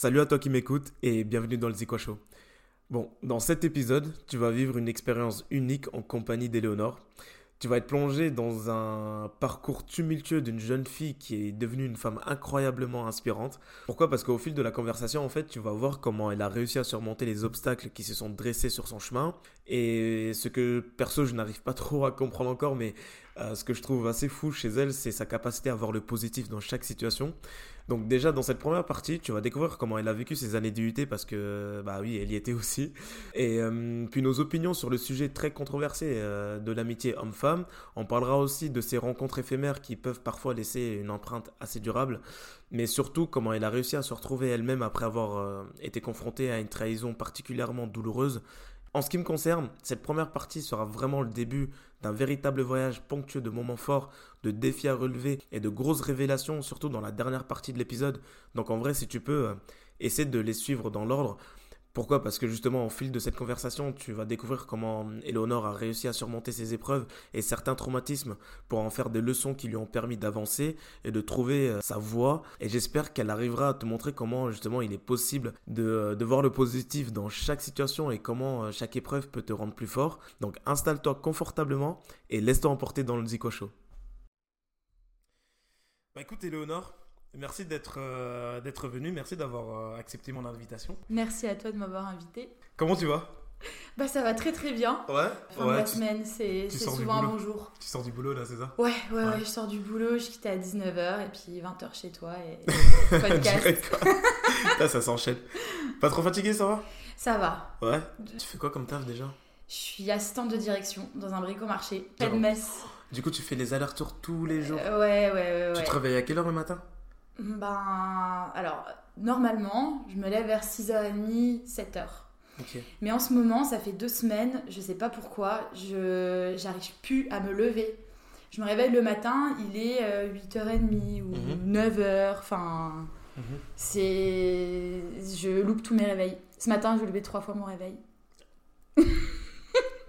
Salut à toi qui m'écoutes et bienvenue dans le Zico Show. Bon, dans cet épisode, tu vas vivre une expérience unique en compagnie d'Éléonore. Tu vas être plongé dans un parcours tumultueux d'une jeune fille qui est devenue une femme incroyablement inspirante. Pourquoi? Parce qu'au fil de la conversation, en fait, tu vas voir comment elle a réussi à surmonter les obstacles qui se sont dressés sur son chemin. Et ce que, perso, je n'arrive pas trop à comprendre encore, mais euh, ce que je trouve assez fou chez elle, c'est sa capacité à voir le positif dans chaque situation. Donc déjà dans cette première partie, tu vas découvrir comment elle a vécu ses années d'UT parce que bah oui, elle y était aussi. Et euh, puis nos opinions sur le sujet très controversé euh, de l'amitié homme-femme. On parlera aussi de ces rencontres éphémères qui peuvent parfois laisser une empreinte assez durable, mais surtout comment elle a réussi à se retrouver elle-même après avoir été confrontée à une trahison particulièrement douloureuse. En ce qui me concerne, cette première partie sera vraiment le début d'un véritable voyage ponctueux de moments forts, de défis à relever et de grosses révélations, surtout dans la dernière partie de l'épisode. Donc en vrai, si tu peux, euh, essaie de les suivre dans l'ordre. Pourquoi? Parce que justement, au fil de cette conversation, tu vas découvrir comment Eleonore a réussi à surmonter ses épreuves et certains traumatismes pour en faire des leçons qui lui ont permis d'avancer et de trouver euh, sa voie. Et j'espère qu'elle arrivera à te montrer comment justement il est possible de, euh, de voir le positif dans chaque situation et comment euh, chaque épreuve peut te rendre plus fort. Donc installe-toi confortablement et laisse-toi emporter dans le Zico Show. Bah écoute Eleonore, Merci d'être euh, d'être venu, merci d'avoir euh, accepté mon invitation. Merci à toi de m'avoir invité. Comment tu vas? Bah ça va très très bien. Ouais. Fin ouais, de la tu, semaine, c'est souvent un bon jour. tu sors du boulot là, c'est ça? Ouais, ouais, ouais, Ouais. je sors du boulot, je quitte à 19h et puis 20h chez toi et podcast. Là, ça s'enchaîne. Pas trop fatigué, ça va? Ça va. Ouais. Tu fais quoi comme taf déjà? Je suis assistante de direction dans un bricomarché, pas de messe. Du coup, tu fais les allers-retours tous les jours? Euh, ouais, ouais, ouais. Tu te réveilles à quelle heure le matin? Ben, alors, normalement, je me lève vers 6h30, 7h. Ok. Mais en ce moment, ça fait deux semaines, je sais pas pourquoi, je j'arrive plus à me lever. Je me réveille le matin, il est euh, 8h30 ou Mhm. 9h, enfin, Mhm. c'est... Je loupe tous mes réveils. Ce matin, je levais trois fois mon réveil.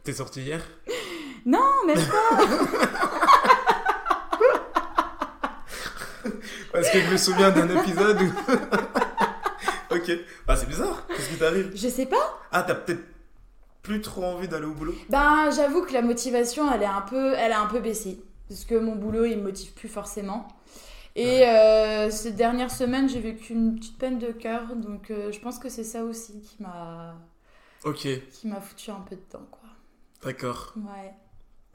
T'es sorti hier? Non, même pas Parce que je me souviens d'un épisode où. ok. Bah, c'est bizarre. Qu'est-ce qui t'arrive? Je sais pas. Ah, t'as peut-être plus trop envie d'aller au boulot? Ben, j'avoue que la motivation, elle est un peu, elle a un peu baissé. Parce que mon boulot, il me motive plus forcément. Et euh, ces dernières semaines, j'ai vécu une petite peine de cœur. Donc, euh, je pense que c'est ça aussi qui m'a... Ok, qui m'a foutu un peu dedans, quoi. d'accord. Ouais,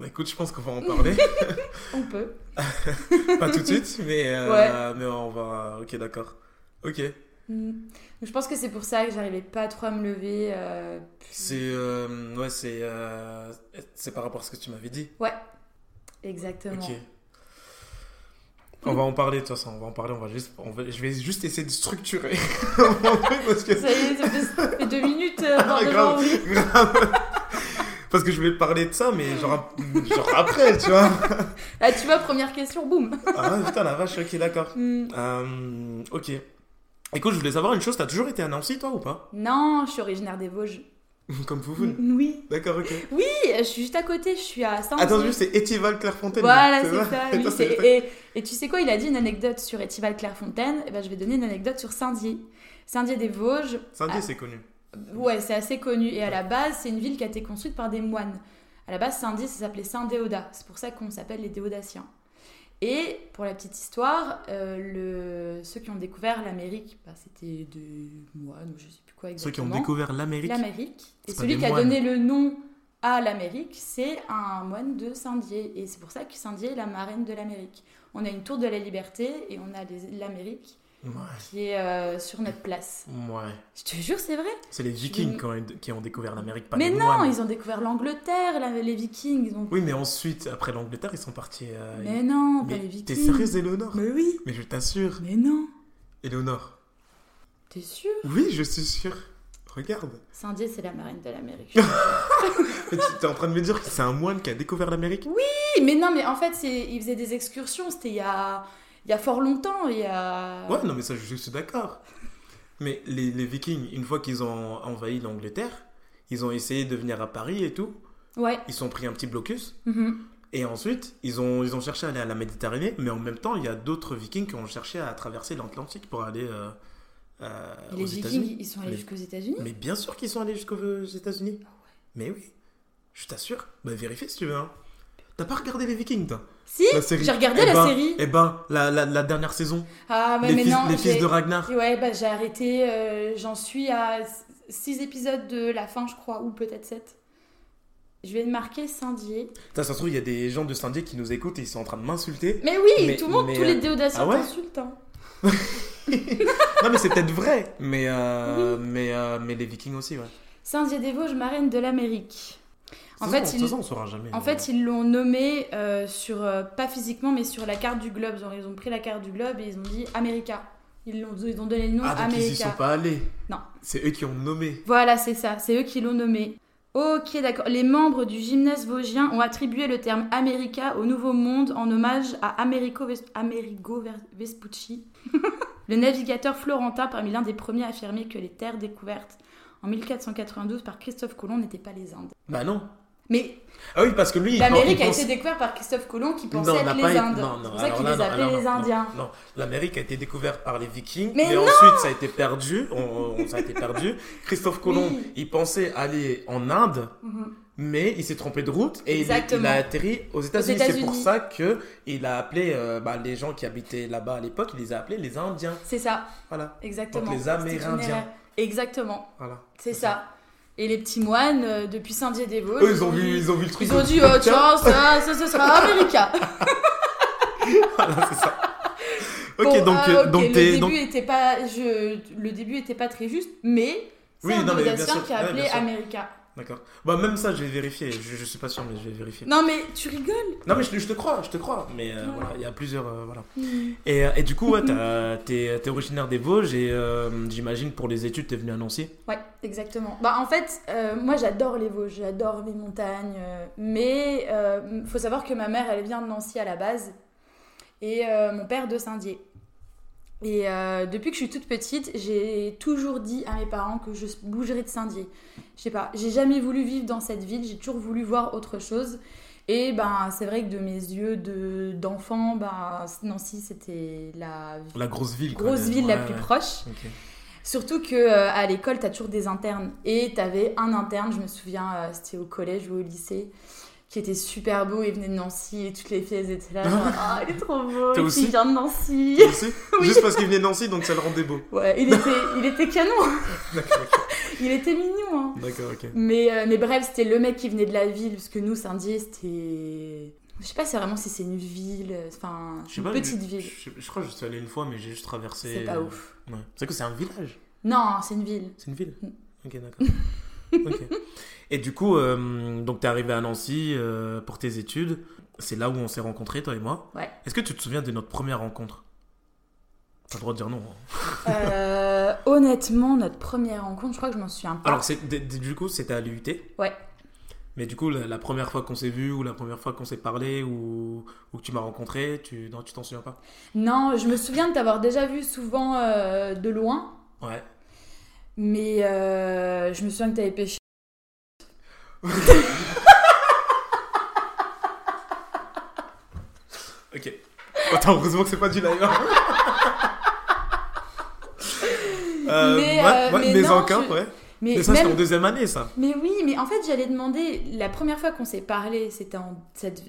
écoute, je pense qu'on va en parler. on peut. Pas tout de suite, mais, euh, Ouais. mais on va. Ok, d'accord. Ok. Mm. Donc, je pense que c'est pour ça que j'arrivais pas trop à me lever. euh, puis- C'est. euh, ouais, c'est. c'est par rapport à ce que tu m'avais dit. Exactement. Ok. On va en parler de toute façon, on va en parler, on va juste, on va- je vais juste essayer de structurer parce que Ça y est, ça fait, deux minutes. euh, Ah, grave, oui. grave. Parce que je voulais parler de ça, mais genre, ap- genre après, tu vois. Ah, tu vois, première question, boum. Ah putain la vache, ok d'accord. Mm. Euh, ok. Écoute, je voulais savoir une chose, t'as toujours été à Nancy toi ou pas? Non, je suis originaire des Vosges. Comme vous Mm, Oui. D'accord, ok. Oui, je suis juste à côté, je suis à saint Attends, juste, c'est Étival Clairefontaine. Voilà, c'est ça toi, et tu sais quoi, il a dit une anecdote sur Étival Clairefontaine. Et ben, je vais donner une anecdote sur Saint-Dié. Saint-Dié des Vosges. Saint-Dié, Ah. c'est connu. Ouais, c'est assez connu. Et à la base, c'est une ville qui a été construite par des moines. À la base, Saint-Dié, ça s'appelait Saint-Déodat. C'est pour ça qu'on s'appelle les Déodatiens. Et pour la petite histoire, euh, le... ceux qui ont découvert l'Amérique, bah, c'était des moines, ou je sais plus quoi Ceux qui exactement. ont découvert l'Amérique. l'Amérique. Et celui qui a moines. donné le nom à l'Amérique, c'est un moine de Saint-Dié. Et c'est pour ça que Saint-Dié est la marraine de l'Amérique. On a une tour de la liberté et on a l'Amérique Ouais. qui est euh, sur notre place. Ouais. Je te jure, c'est vrai. C'est les Vikings qui ont, qui ont découvert l'Amérique, pas Mais les non, ils ont découvert l'Angleterre, la- les Vikings. Ils ont... Oui, mais ensuite, après l'Angleterre, ils sont partis. euh, Mais non, mais pas les Vikings. T'es sérieuse, Éléonore Mais oui. Mais je t'assure. Mais non. Éléonore. T'es sûr Oui, je suis sûr. Regarde. Saint-Dié, c'est la marraine de l'Amérique. Tu t'es en train de me dire que c'est un moine qui a découvert l'Amérique? Oui, mais non, mais en fait, c'est... ils faisaient des excursions. C'était il y a... il y a fort longtemps. Il y a... Ouais, non, mais ça, je suis d'accord. Mais les, les Vikings, une fois qu'ils ont envahi l'Angleterre, ils ont essayé de venir à Paris et tout. Ouais. Ils sont pris un petit blocus. Mhm. Et ensuite, ils ont, ils ont cherché à aller à la Méditerranée. Mais en même temps, il y a d'autres Vikings qui ont cherché à traverser l'Atlantique pour aller euh, euh, aux les. Vikings, ils sont allés jusqu'aux États-Unis? Mais bien sûr qu'ils sont allés jusqu'aux États-Unis. Mais oui, je t'assure. Bah vérifie si tu veux. Hein. T'as pas regardé les Vikings, toi? Si, j'ai regardé Eh la ben- série. Eh ben, la, la, la dernière saison. Ah, mais, les mais fils, non, les fils de Ragnar. Ouais, bah j'ai arrêté, euh, j'en suis à 6 épisodes de la fin, je crois, ou peut-être 7. Je vais marquer Saint-Dié. Ça, ça se trouve, il y a des gens de Saint-Dié qui nous écoutent et ils sont en train de m'insulter. Mais oui, Mais- tout le monde, tous les euh, déodaciens ah ouais? t'insultent. hein. non, mais c'est peut-être vrai. Mais, euh, Oui. mais, mais les Vikings aussi, ouais. Saint-Dié-des-Vosges, marraine de l'Amérique. En Ça, fait, on- ils- ça, on saura jamais. En fait, ils l'ont nommé euh, sur, euh, pas physiquement, mais sur la carte du globe. Genre, ils ont pris la carte du globe et ils ont dit America. Ils, l'ont, ils ont donné le nom Ah, donc ils y sont pas allés. Non. C'est eux qui ont nommé. Voilà, c'est ça, c'est eux qui l'ont nommé. Ok, d'accord. Les membres du gymnase vosgien ont attribué le terme America au Nouveau Monde en hommage à Americo, Ves- Amerigo Vespucci, le navigateur florentin parmi l'un des premiers à affirmer que les terres découvertes en 1492 par Christophe Colomb n'étaient pas les Indes. Bah non. Mais Ah oui, parce que lui, l'Amérique a pense- été découverte par Christophe Colomb qui pensait Non, être les été- Indes. non, non, c'est pour ça qu'il les appelait les Indiens. Non, l'Amérique a été découverte par les Vikings, Mais mais, ensuite ça a été perdu. On, on- ça a été perdu. Christophe Colomb, Oui. il pensait aller en Inde, Mhm. mais il s'est trompé de route et il, il a atterri aux États-Unis. C'est pour ça que il a appelé euh, bah, les gens qui habitaient là-bas à l'époque, il les a appelés les Indiens. C'est ça, Voilà, exactement. Donc les Amérindiens. Exactement. voilà. C'est ça. Et les petits moines, euh, depuis Saint-Dié-des-Vosges, Eux, ils ont vu, ils ont vu le truc. ils ont dit, oh, tiens, ça, ça, ce sera America. voilà, c'est ça. Ok, Bon, donc, ah, euh, ok, donc le début donc était pas, je, le début était pas très juste, mais c'est Oui, un non, mais bien sûr. qui a Ouais, appelé bien sûr. D'accord. Bah même ça, je vais vérifier. Je, je suis pas sûr, mais je vais vérifier. Non, mais tu rigoles. Non mais je, je te crois, je te crois. Mais euh, Ouais. voilà, il y a plusieurs, euh, voilà. Hmm. Et, euh, et du coup, ouais, t'as- t'es es originaire des Vosges et euh, j'imagine pour les études, t'es venu à Nancy. Ouais, exactement. Bah, en fait, moi j'adore les Vosges, j'adore les montagnes, mais faut savoir que ma mère elle vient de Nancy à la base et mon père de Saint-Dié. Et euh, depuis que je suis toute petite, j'ai toujours dit à mes parents que je bougerais de Saint-Dié. Je sais pas, j'ai jamais voulu vivre dans cette ville, j'ai toujours voulu voir autre chose. Et ben c'est vrai que de mes yeux de d'enfant, ben Nancy c'était la La grosse ville. grosse le- ville la plus ouais. proche. Surtout que euh, à l'école, t'as toujours des internes. Et t'avais un interne, je me souviens, euh, c'était au collège ou au lycée, qui était super beau. Il venait de Nancy et toutes les filles elles étaient là. Ah, il est trop beau. Et aussi il vient de Nancy. Toi aussi Oui. Juste parce qu'il venait de Nancy, donc ça le rendait beau. Ouais, il était, il était canon. D'accord. Il était mignon. hein. D'accord, ok. Mais, euh, mais bref, c'était le mec qui venait de la ville. Parce que nous, Saint-Dié, c'était. Je sais pas si vraiment si c'est une ville, euh, enfin, une pas, petite je- ville. Je, je crois que je suis allé une fois, mais j'ai juste traversé. C'est pas euh, ouf. Ouais. C'est que c'est un village? Non, c'est une ville. C'est une ville? Mm. Ok, d'accord. ok. Et du coup, euh, donc t'es arrivé à Nancy euh, pour tes études. C'est là où on s'est rencontrés, toi et moi. Ouais. Est-ce que tu te souviens de notre première rencontre? T'as le droit de dire non. hein. Euh, honnêtement, notre première rencontre, je crois que je m'en souviens pas. Alors, c'est, du coup, c'était à l'UT. Ouais. Mais du coup, la, la première fois qu'on s'est vu, ou la première fois qu'on s'est parlé, ou, ou que tu m'as rencontré, tu, non, tu t'en souviens pas? Non, je me souviens de t'avoir déjà vu souvent euh, de loin, Ouais. mais euh, je me souviens que t'avais pêché. Ok. Attends, heureusement que c'est pas du live. hein. Euh, Mais, ouais, euh, ouais, mais mais non, encore, je- ouais. Mais, Mais ça, c'était même... en deuxième année, ça. mais oui, mais en fait, j'allais demander, la première fois qu'on s'est parlé, c'était en... cette-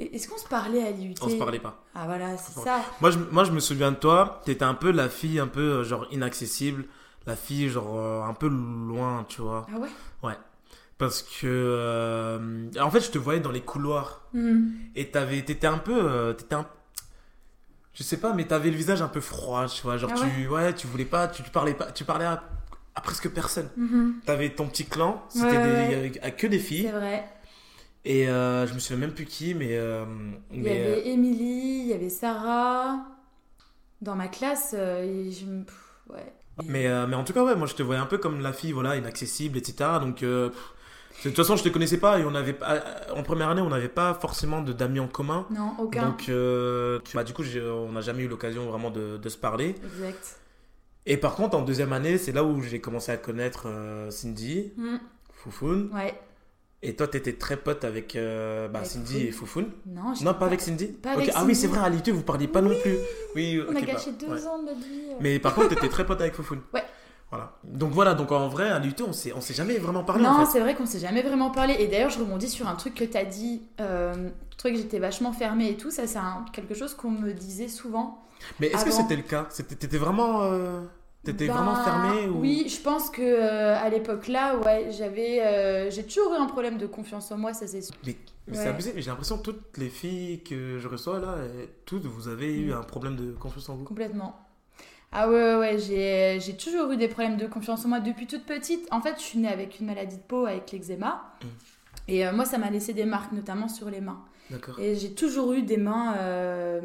Est-ce qu'on se parlait à l'IUT On se parlait pas. Ah voilà, c'est Ouais. ça. Moi je, moi, je me souviens de toi, t'étais un peu la fille un peu euh, genre inaccessible, la fille genre euh, un peu loin, tu vois. Ah ouais Parce que, euh, en fait, je te voyais dans les couloirs Hmm. et t'avais, t'étais un peu, euh, t'étais un, je sais pas, mais t'avais le visage un peu froid, tu vois. Genre Ah tu, ouais, tu voulais pas, tu, parlais pas, tu parlais à, à presque personne. Mhm. T'avais ton petit clan, c'était Ouais, ouais. à que des C'est filles vrai. et euh, je me souviens même plus qui, mais, euh, Il y mais euh, avait Émilie, il y avait Sarah. Dans ma classe, euh, et je me... Ouais. Mais, euh, mais en tout cas, ouais, moi je te voyais un peu comme la fille, voilà, inaccessible, etc. Donc, euh, de toute façon, je te connaissais pas et on avait en première année, on n'avait pas forcément de d'amis en commun. Non, aucun. Donc, euh, bah, du coup, on n'a jamais eu l'occasion vraiment de, de se parler. Exact. Et par contre, en deuxième année, c'est là où j'ai commencé à connaître euh, Cindy, Hmm. Foufoun, Ouais. Et toi, t'étais très pote avec, euh, bah, Avec Cindy et Foufoune Non, pas avec Cindy pas avec Ah oui, Cindy. c'est vrai, à l'IT, vous parliez pas non plus. Oui, On a bah, gâché deux ouais. ans de vie. Mais par contre, t'étais très pote avec Foufoune. Ouais. Voilà. Donc voilà, donc en vrai, à l'IT, on s'est, on s'est jamais vraiment parlé non, en fait. c'est vrai qu'on s'est jamais vraiment parlé. Et d'ailleurs, je rebondis sur un truc que t'as dit. Euh, truc que j'étais vachement fermée et tout. Ça, c'est un- quelque chose qu'on me disait souvent. Mais est-ce que c'était le cas? C'était- T'étais vraiment, euh, t'étais Bah, vraiment fermé ou... Oui, je pense que euh, à l'époque là, ouais, j'avais, euh, j'ai toujours eu un problème de confiance en moi, ça c'est sûr. Mais, mais Ouais. c'est abusé, mais j'ai l'impression que toutes les filles que je reçois là, toutes, vous avez eu Mm. un problème de confiance en vous. Complètement. Ah ouais, ouais, ouais, j'ai, j'ai toujours eu des problèmes de confiance en moi depuis toute petite. En fait, je suis née avec une maladie de peau, avec l'eczéma. Mm. Et euh, moi, ça m'a laissé des marques, notamment sur les mains. D'accord. Et j'ai toujours eu des mains, euh,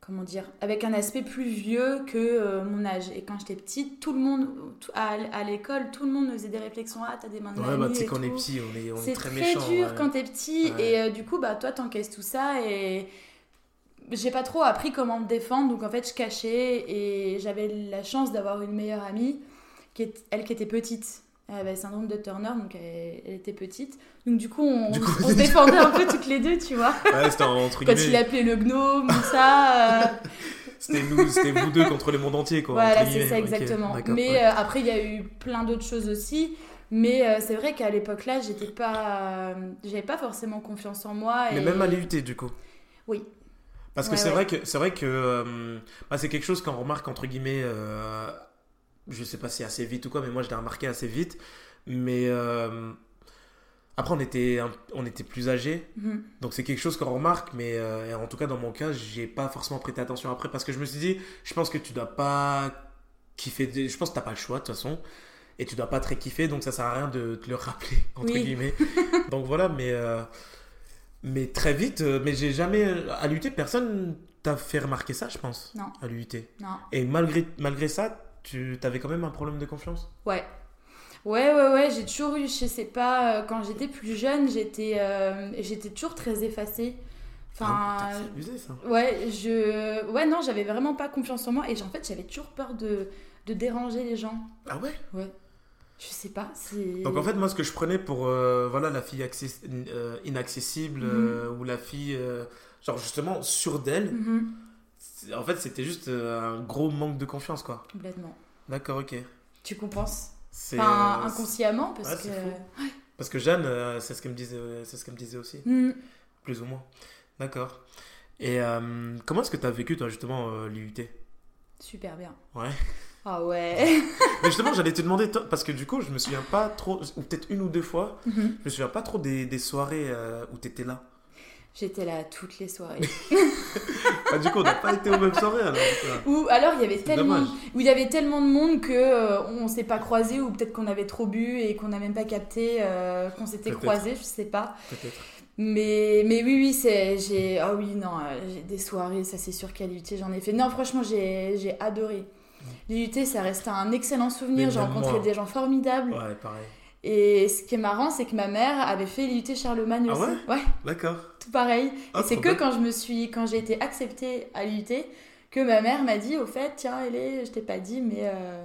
comment dire, avec un aspect plus vieux que euh, mon âge. Et quand j'étais petite, tout le monde, tout- à, à l'école, tout le monde me faisait des réflexions. Ah, t'as des mains de Ouais, bah tu sais, quand on est petit, on est, on est C'est très, très, méchant. dur ouais. quand t'es petit. Ouais. Et euh, du coup, bah, toi, t'encaisses tout ça. Et j'ai pas trop appris comment me défendre. Donc, en fait, je cachais. Et j'avais la chance d'avoir une meilleure amie, qui est, elle qui était petite. Elle avait le syndrome de Turner, donc elle, elle était petite. Donc, du coup, on, Du coup, on se défendait un peu toutes les deux, tu vois. Ouais, c'était entre Quand il appelait le gnome, tout ça. euh, C'était nous, c'était vous deux contre le monde entier, quoi. voilà, c'est ça exactement. mais ouais. euh, après, il y a eu plein d'autres choses aussi. Mais euh, c'est vrai qu'à l'époque là, j'étais pas, j'avais pas forcément confiance en moi. Mais et- même à l'IUT, du coup. Oui. Parce que Ouais, c'est ouais. vrai que c'est vrai que euh, bah, c'est quelque chose qu'on remarque entre guillemets. euh, je sais pas si assez vite ou quoi, mais moi je l'ai remarqué assez vite. Mais euh, après on était on était plus âgés, Mhm. donc c'est quelque chose qu'on remarque. Mais euh, en tout cas dans mon cas, j'ai pas forcément prêté attention après parce que je me suis dit, je pense que tu dois pas kiffer. des- Je pense que t'as pas le choix de toute façon. Et tu dois pas très kiffer, donc ça sert à rien de te le rappeler, entre Oui. guillemets. donc voilà, mais, mais très vite, euh, mais j'ai jamais. À l'UT, personne t'a fait remarquer ça, je pense. Non. À l'UT. Non. Et malgré, malgré ça, tu avais quand même un problème de confiance? Ouais. Ouais, ouais, ouais, j'ai toujours eu, je sais pas, euh, quand j'étais plus jeune, j'étais euh, j'étais toujours très effacée. Enfin, Ah, C'est abusé ça. ouais, je. Ouais, non, j'avais vraiment pas confiance en moi et en fait, j'avais toujours peur de, de déranger les gens. Ah ouais? Ouais. Je sais pas. Donc en fait, moi, ce que je prenais pour euh, voilà, la fille access- euh, inaccessible Mhm. euh, ou la fille, genre justement, sûre d'elle, Mhm, en fait, c'était juste un gros manque de confiance, quoi. complètement. D'accord, ok. Tu compenses Enfin, inconsciemment, parce ouais, que. Parce que Jeanne, c'est ce qu'elle me disait, ce qu'elle me disait aussi, Mhm. plus ou moins. D'accord. Et comment est-ce que tu as vécu, toi, justement, l'IUT Super bien. Ouais. Ah ouais. Mais justement, j'allais te demander, parce que du coup, je me souviens pas trop, ou peut-être une ou deux fois, Mhm. je me souviens pas trop des, des soirées euh, où tu étais là. J'étais là toutes les soirées. Ah, du coup, on n'a pas été aux mêmes soirées alors. Ou alors il y avait tellement, où il y avait tellement de monde que euh, on s'est pas croisés ou peut-être qu'on avait trop bu et qu'on n'a même pas capté euh, qu'on s'était croisés, je sais pas. Peut-être. Mais mais oui oui c'est j'ai ah oui non euh, j'ai des soirées ça c'est sûr qu'à l'UT j'en ai fait. Non franchement j'ai j'ai adoré. L'UT ça reste un excellent souvenir. J'ai rencontré moi. des gens formidables. Ouais, pareil. Et ce qui est marrant c'est que ma mère avait fait l'UT Charlemagne Ah aussi. ouais? D'accord. tout pareil. Ah, et c'est que quand je me suis, quand j'ai été acceptée à l'UT, que ma mère m'a dit, au fait, tiens, Elé, je t'ai pas dit, mais euh,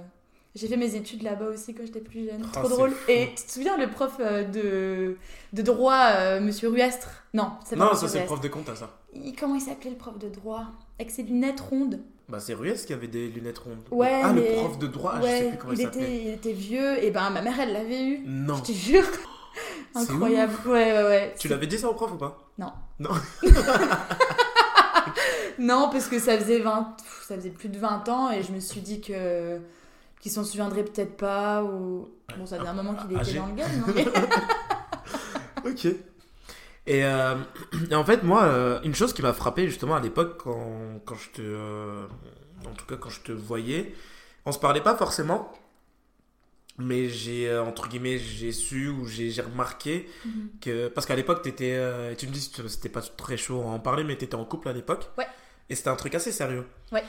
j'ai fait mes études là-bas aussi quand j'étais plus jeune. Ah, Trop c'est drôle. fou. Et tu te souviens le prof euh, de, de droit, euh, Monsieur Ruastre? Non, c'est pas Non, ça c'est le prof de compte, à ça. Il- comment il s'appelait le prof de droit? Avec ses lunettes rondes. Bah, c'est Ruiz qui avait des lunettes rondes. Ouais, ah, mais- le prof de droit, ah, je sais ouais, plus comment il, il s'appelait. était, il était vieux. Et ben ma mère, elle l'avait eu. Non. Je te jure. Incroyable. Ouais, ouais, ouais. Tu l'avais dit ça au prof ou pas? Non. Non. Non, parce que ça faisait 20, pff, ça faisait plus de 20 ans et je me suis dit que qu'il s'en souviendrait peut-être pas ou bon ça faisait un moment qu'il était Âgé. dans le game. non, mais- Ok. Et, euh, et en fait, moi, euh, une chose qui m'a frappé justement à l'époque, quand, quand je te. euh, en tout cas, quand je te voyais, on se parlait pas forcément, mais j'ai, entre guillemets, j'ai su ou j'ai remarqué Mhm. que. Parce qu'à l'époque, t'étais. tu me dis que c'était pas très chaud à en parler, mais t'étais en couple à l'époque. Ouais. Et c'était un truc assez sérieux. Ouais.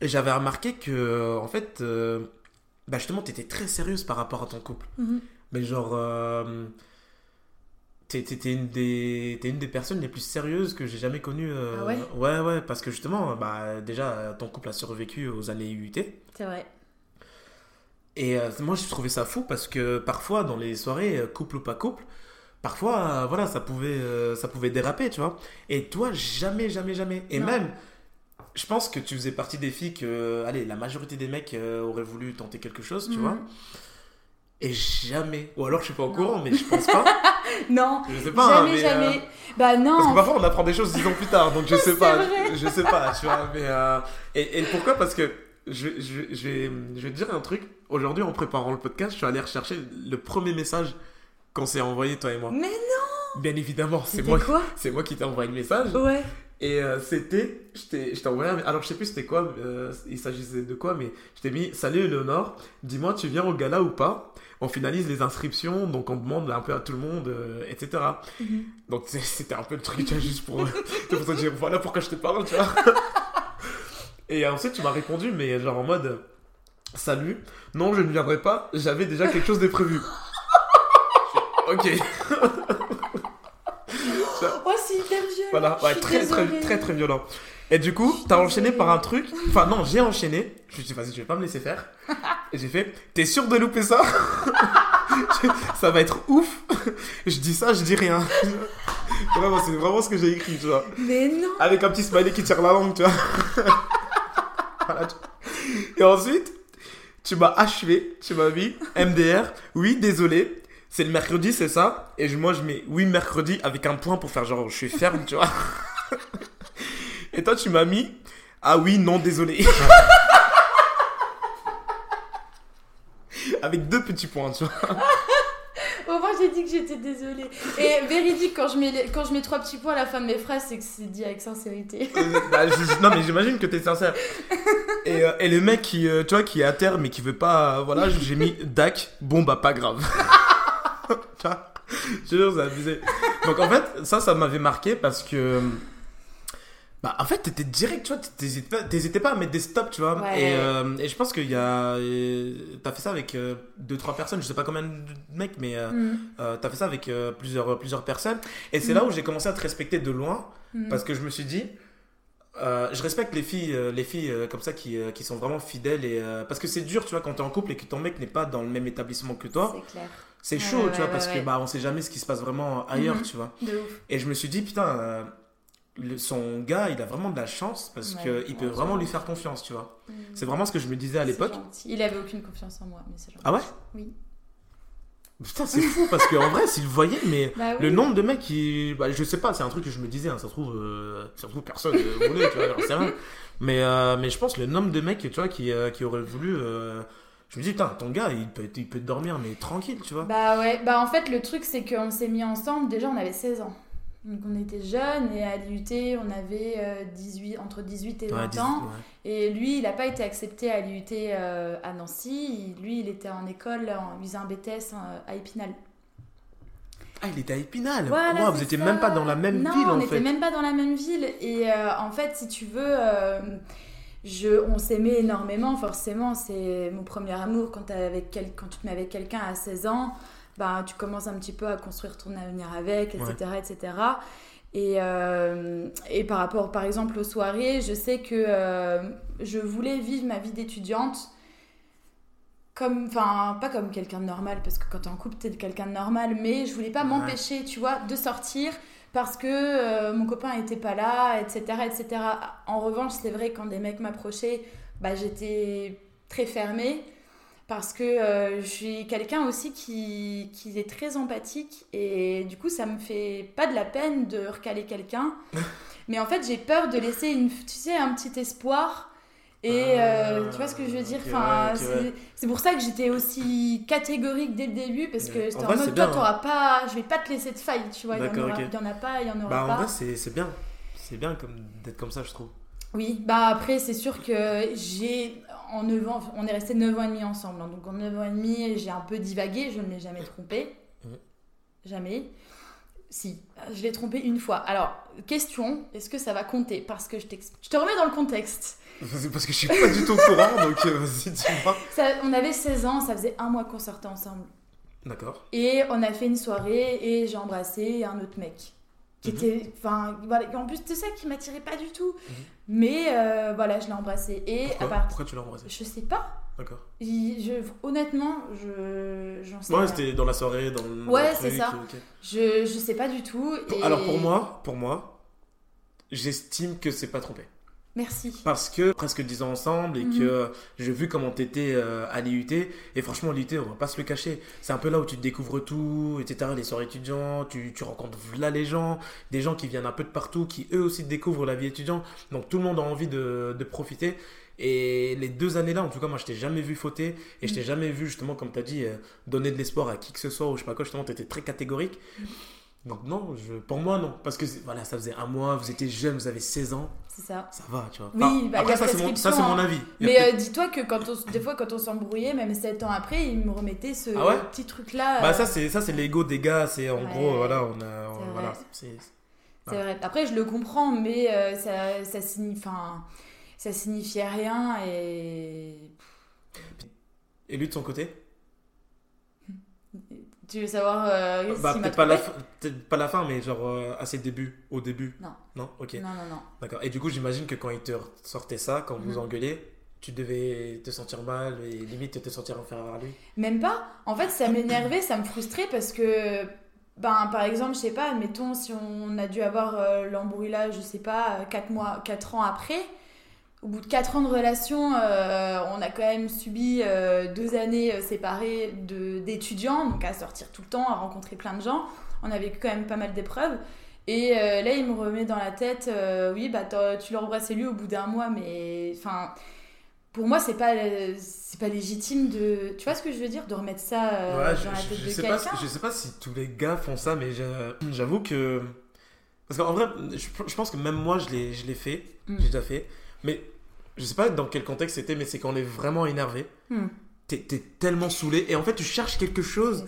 Et j'avais remarqué que, en fait, bah justement, t'étais très sérieuse par rapport à ton couple. Mhm. Mais genre, t'es, une des, t'es une des personnes les plus sérieuses que j'ai jamais connues. euh, Ah ouais? Ouais, ouais, parce que justement, bah, déjà, ton couple a survécu aux années UT. C'est vrai. Et euh, moi, je trouvais ça fou parce que parfois, dans les soirées, euh, couple ou pas couple, parfois, voilà, ça pouvait, euh, ça pouvait déraper, tu vois. Et toi, jamais, jamais, jamais. Et Non. même, je pense que tu faisais partie des filles que, allez, la majorité des mecs auraient voulu tenter quelque chose, tu Mhm. vois. Et jamais. Ou alors, je suis pas au Non. courant, mais je pense pas. Non, Je sais pas. hein, jamais, mais, euh, jamais. Bah non. Parce que parfois on apprend des choses dix ans plus tard, donc je sais pas, vrai. je, je sais pas, tu vois. Mais euh, et, et pourquoi? Parce que je, je, je vais, je vais te dire un truc. Aujourd'hui, en préparant le podcast, je suis allé rechercher le premier message qu'on s'est envoyé toi et moi. Mais non. Bien évidemment, c'est moi, c'est moi qui t'ai envoyé le message. Ouais. Et euh, c'était, je t'ai je t'ai envoyé, alors je sais plus c'était quoi, euh, il s'agissait de quoi, mais je t'ai mis Salut Eleonore, dis-moi tu viens au gala ou pas? On finalise les inscriptions, donc on demande un peu à tout le monde, euh, etc. Mhm. Donc c'était un peu le truc, tu vois, juste pour, pour te dire voilà pourquoi je te parle, tu vois. Et ensuite tu m'as répondu, mais genre en mode Salut, non je ne viendrai pas, j'avais déjà quelque chose de prévu. ok. Oh, c'est hyper vieux. Voilà, ouais, très, très, très, très violent. Et du coup, t'as enchaîné par un truc. Enfin, non, j'ai enchaîné. Je me suis dit, vas-y, je vais pas me laisser faire. Et j'ai fait, t'es sûr de louper ça? Ça va être ouf. Je dis ça, je dis rien. Vraiment, c'est vraiment ce que j'ai écrit, tu vois. Mais non. Avec un petit smiley qui tire la langue, tu vois. Voilà, tu- Et ensuite, tu m'as achevé, tu m'as mis MDR, oui, désolé, c'est le mercredi, c'est ça? Et je- moi, je mets oui, mercredi avec un point pour faire genre, je suis ferme, tu vois. Et toi, tu m'as mis ah oui, non, désolé. avec deux petits points, tu vois. Au moins, j'ai dit que j'étais désolée. Et véridique, quand je, mets les- quand je mets trois petits points à la fin de mes phrases, c'est que c'est dit avec sincérité. Euh, bah, je- non mais j'imagine que t'es sincère. Et, euh, et le mec qui, euh, tu vois, qui est à terre mais qui veut pas, euh, voilà, j'ai mis DAC, bon bah pas grave. vois, je te jure, c'est abusé. Donc en fait, ça, ça m'avait marqué parce que, bah en fait, t'étais direct, tu vois, t'hésitais pas, t'hésitais pas à mettre des stops, tu vois. Ouais. Et, euh, et je pense qu'il y a, euh, t'as fait ça avec euh, deux trois personnes, je sais pas combien de mecs, mais euh, Mm. euh, t'as fait ça avec euh, plusieurs plusieurs personnes. Et c'est Mm. là où j'ai commencé à te respecter de loin. Mm. Parce que je me suis dit, euh, je respecte les filles, euh, les filles euh, comme ça qui, euh, qui sont vraiment fidèles. Et, euh, parce que c'est dur, tu vois, quand t'es en couple et que ton mec n'est pas dans le même établissement que toi. C'est clair. C'est chaud, ouais, tu vois, ouais, parce ouais. que bah, on sait jamais ce qui se passe vraiment ailleurs, Mhm. tu vois. De ouf. Et je me suis dit, putain, euh, le- son gars, il a vraiment de la chance parce que qu'il peut vraiment lui faire confiance, tu vois. Mm. C'est vraiment ce que je me disais à C'est l'époque. Il avait aucune confiance en moi, mais c'est gentil. Ah ouais? Oui. Putain, c'est fou parce qu'en vrai, s'il voyait, mais. Bah oui. Le nombre de mecs qui. Bah, je sais pas, c'est un truc que je me disais, hein, ça se trouve, euh, ça se trouve personne ne voulait, tu vois, j'en sais rien. Mais, euh, mais je pense le nombre de mecs, tu vois, qui, euh, qui auraient voulu. Euh, Je me dis, putain, ton gars, il peut, il peut dormir, mais tranquille, tu vois. Bah ouais, bah en fait le truc c'est qu'on s'est mis ensemble, déjà on avait 16 ans. Donc on était jeunes et à l'IUT on avait euh, 18, entre 18 et 20 Ouais, dis- ans. ouais. Et lui il n'a pas été accepté à l'IUT euh, à Nancy, Il- lui il était en école, en, il faisait un BTS euh, à Épinal. Ah, il était à Épinal. Voilà, Wow, vous c'est étiez ça. même pas dans la même non, ville, on en n'était fait. même pas dans la même ville. Et euh, en fait, si tu veux, euh, je, on s'aimait énormément, forcément. C'est mon premier amour. Quand, t'es avec quel- quand tu te mets avec quelqu'un à 16 ans, bah, tu commences un petit peu à construire ton avenir avec, etc. etc. Et, euh, et par rapport, par exemple, aux soirées, je sais que euh, je voulais vivre ma vie d'étudiante comme, enfin, pas comme quelqu'un de normal, parce que quand t'es en couple, t'es quelqu'un de normal, mais je voulais pas Ouais. m'empêcher, tu vois, de sortir parce que euh, mon copain était pas là, etc., etc. En revanche, c'est vrai, quand des mecs m'approchaient, bah, j'étais très fermée parce que euh, je suis quelqu'un aussi qui, qui est très empathique et du coup, ça me fait pas de la peine de recaler quelqu'un, mais en fait, j'ai peur de laisser, une, tu sais, un petit espoir. Et euh, Ah, tu vois ce que je veux dire? enfin, ouais, c'est- ouais. pour ça que j'étais aussi catégorique dès le début parce que En c'était en, vrai, c'est mode toi t'auras pas je vais pas te laisser de faille tu vois il y, en D'accord, aura- ok. il y en a pas il y en aura Bah, en pas vrai, c'est bien. C'est bien comme d'être comme ça, je trouve. oui bah après c'est sûr que j'ai en 9 ans on est resté 9 ans et demi ensemble hein. donc en 9 ans et demi j'ai un peu divagué je ne l'ai jamais trompé jamais si je l'ai trompé une fois alors question est-ce que ça va compter? Parce que je, je te remets dans le contexte parce que je suis pas du tout au courant, donc euh, vas-y, dis-moi. On avait 16 ans ça faisait un mois qu'on sortait ensemble D'accord. Et on a fait une soirée et j'ai embrassé un autre mec. Qui Mhm. était. Enfin, voilà. En plus, c'est ça qui m'attirait pas du tout. Mhm. Mais euh, voilà, je l'ai embrassé. Et Pourquoi, à part. Pourquoi tu l'as embrassé? Je sais pas. D'accord. Je- honnêtement, je j'en sais Ouais, rien. c'était dans la soirée, dans le. Ouais, c'est ça. ok. Je, je sais pas du tout. Et- Alors pour moi, pour moi, j'estime que c'est pas trompé. Merci. Parce que presque 10 ans ensemble et Mhm. que j'ai vu comment t'étais euh, à l'IUT. Et franchement, l'IUT, on va pas se le cacher. C'est un peu là où tu découvres tout, etc. Les soirées étudiants, tu, tu rencontres là les gens, des gens qui viennent un peu de partout, qui eux aussi découvrent la vie étudiante. Donc tout le monde a envie de, de profiter. Et les deux années-là, en tout cas, moi, je t'ai jamais vu fauter. Et je t'ai Mhm. jamais vu, justement, comme tu as dit, euh, donner de l'espoir à qui que ce soit ou je sais pas quoi. Justement, tu étais très catégorique. Mhm. Donc non, je, pour moi, non. Parce que voilà, ça faisait un mois, vous étiez jeune, vous avez 16 ans. C'est ça. Ça va, tu vois. Oui, bah, après, ça, c'est mon, ça, hein. avis. Mais euh, dis-toi que quand on, des fois, quand on s'embrouillait, même 7 ans après, ils me remettaient ce Ah ouais petit truc-là. Bah euh, ça c'est ça c'est l'ego des gars, c'est en Ouais. gros voilà, on a on- voilà, vrai. c'est vrai. Après, je le comprends, mais euh, ça, ça, signifie, ça signifiait rien et. et lui de son côté? Tu veux savoir euh, Bah peut-être pas la fin, peut-être pas la fin mais genre euh, à ses débuts, au début. Non. Non, OK. Non, non, non. D'accord. Et du coup, j'imagine que quand il te sortait ça, quand vous Mhm. engueulez, tu devais te sentir mal et limite te sentir enfer vers lui? Même pas. En fait, ça m'énervait, ça me frustrait parce que, ben, par exemple, je sais pas, admettons, si on a dû avoir euh, l'embrouillage, je sais pas, 4 mois, 4 ans après, au bout de 4 ans de relation, euh, on a quand même subi euh, deux années euh, séparées d'étudiants, donc à sortir tout le temps, à rencontrer plein de gens. On a vécu quand même pas mal d'épreuves. Et euh, là, il me remet dans la tête, oui, bah tu l'as embrassé lui au bout d'un mois, mais enfin, pour moi, c'est pas, c'est pas légitime de, tu vois ce que je veux dire, de remettre ça ouais, dans je, la tête je de sais pas je sais pas si tous les gars font ça mais j'avoue que parce qu'en vrai, je, pense que même moi je l'ai je l'ai fait, Mm. j'ai déjà fait, mais je sais pas dans quel contexte c'était mais c'est quand on est vraiment énervé. Hmm. T'es tellement saulé et en fait tu cherches quelque chose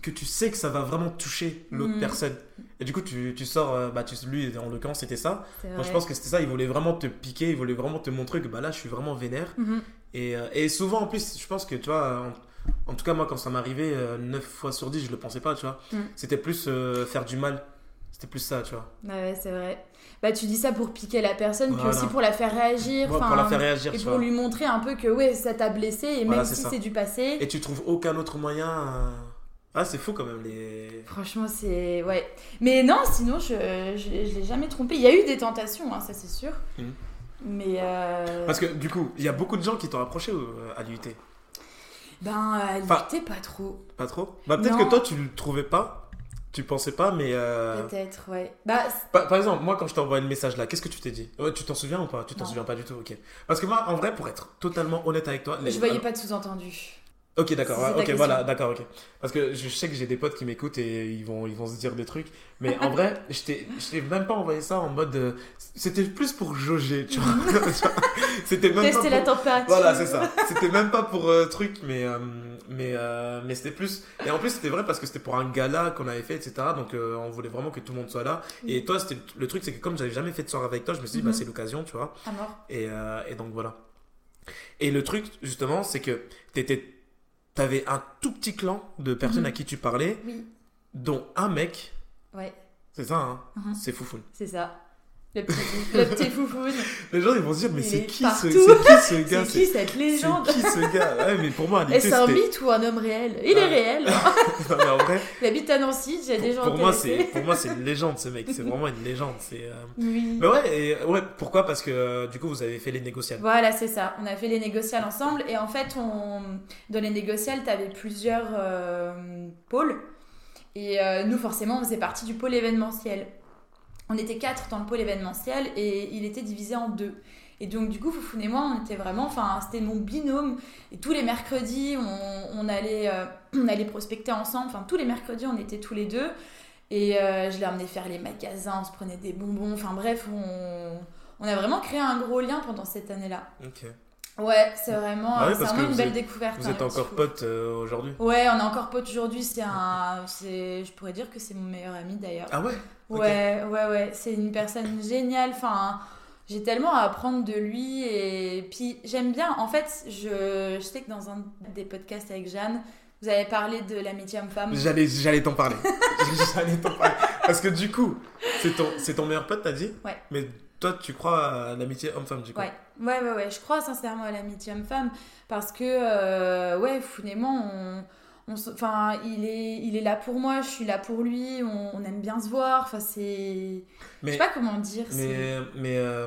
que tu sais que ça va vraiment toucher l'autre Mhm. personne. Et du coup tu, tu sors, euh, bah tu, lui en l'occurrence c'était ça. Moi je pense que c'était ça, il voulait vraiment te piquer, il voulait vraiment te montrer que bah là je suis vraiment vénère. Mhm. Et, euh, et souvent en plus je pense que tu vois, en, en tout cas moi quand ça m'arrivait, 9 fois sur 10 je le pensais pas tu vois. C'était plus euh, faire du mal, c'était plus ça tu vois. Ouais, ouais, c'est vrai. Bah, tu dis ça pour piquer la personne, puis aussi pour la faire réagir. Ouais, pour la faire réagir Et pour vois. lui montrer un peu que ouais, ça t'a blessé, et Voilà, même si c'est du passé. Et tu trouves aucun autre moyen. euh, Ah c'est fou quand même les... Franchement, c'est. Ouais. Mais non, sinon, je, je, je l'ai jamais trompé. Il y a eu des tentations, hein, ça c'est sûr. Mhm. Mais. euh, Parce que du coup, il y a beaucoup de gens qui t'ont approché euh, à l'UT. Ben, à Enfin- l'UT, pas trop. Pas trop Bah peut-être que toi tu le trouvais pas, tu pensais pas, mais... euh, Peut-être, ouais. Bah, Par, par exemple, moi quand je t'ai envoyé le message là, qu'est-ce que tu t'es dit? Ouais, Tu t'en souviens ou pas? Tu t'en souviens pas du tout, ok. Parce que moi, en vrai, pour être totalement honnête avec toi... les- je voyais pas de sous-entendu. Ok, d'accord, ouais, ta ok, question. voilà, d'accord, ok. Parce que je sais que j'ai des potes qui m'écoutent et ils vont, ils vont se dire des trucs. Mais en vrai, je t'ai même pas envoyé ça en mode... euh, C'était plus pour jauger, tu vois. C'était même pas Tester pour... la température. Voilà, c'est ça. C'était même pas pour euh, truc, mais euh, mais euh, mais c'était plus. Et en plus, c'était vrai parce que c'était pour un gala qu'on avait fait, etc. Donc, euh, on voulait vraiment que tout le monde soit là. Et toi, c'était le truc, c'est que comme j'avais jamais fait de soirée avec toi, je me suis dit, bah Mhm. c'est l'occasion, tu vois. À mort. Et, euh, et donc voilà. Et le truc, justement, c'est que t'étais, t'avais un tout petit clan de personnes Mhm. à qui tu parlais, Oui. dont un mec. Ouais, C'est ça, hein. Mhm. C'est foufoune. c'est ça. Le petit, le petit foufoune. Les gens, ils vont se dire, mais c'est est qui, ce, c'est qui ce gars C'est qui cette C'est légende qui ce gars? Ouais, mais pour moi, Est-ce un mythe ou un homme réel? Il est Ah. réel. Non, mais en vrai, Il habite à Nancy, j'ai des gens pour moi, c'est pour moi c'est une légende ce mec. C'est vraiment une légende. C'est. euh, Oui. Mais ouais, et, ouais. Pourquoi? Parce que euh, du coup, vous avez fait les négociables. Voilà, c'est ça. On a fait les négociales ensemble et en fait, on... dans les négociales, tu avais plusieurs euh, pôles. Et nous, forcément, on faisait partie du pôle événementiel. On était quatre dans le pôle événementiel et il était divisé en deux. Et donc, du coup, Foufoune et moi, on était vraiment, enfin, c'était mon binôme. Et tous les mercredis, on, on allait, euh, on allait prospecter ensemble. Enfin, tous les mercredis, on était tous les deux. Et euh, je l'ai emmené faire les magasins, on se prenait des bonbons. Enfin, bref, on, on a vraiment créé un gros lien pendant cette année-là. Ok. Ouais, c'est vraiment, ouais, c'est parce vraiment que une belle êtes- découverte. Vous hein, êtes encore potes euh, aujourd'hui. Ouais, on est encore potes aujourd'hui. C'est un, je pourrais dire que c'est mon meilleur ami d'ailleurs. Ah ouais? Ouais, ouais, ouais. C'est une personne géniale. Enfin, j'ai tellement à apprendre de lui et puis j'aime bien. En fait, je, je sais que dans un des podcasts avec Jeanne, vous avez parlé de l'amitié homme-femme. J'allais, j'allais t'en parler. j'allais t'en parler. Parce que du coup, c'est ton, c'est ton meilleur pote, t'as dit? Ouais. Mais toi, tu crois à l'amitié homme-femme, du coup? Ouais. ouais, ouais, ouais. Je crois sincèrement à l'amitié homme-femme parce que, euh, ouais, founément, on, enfin, il est, il est là pour moi, je suis là pour lui, on, on aime bien se voir. Enfin, c'est. Je sais pas comment dire. mais, mais euh,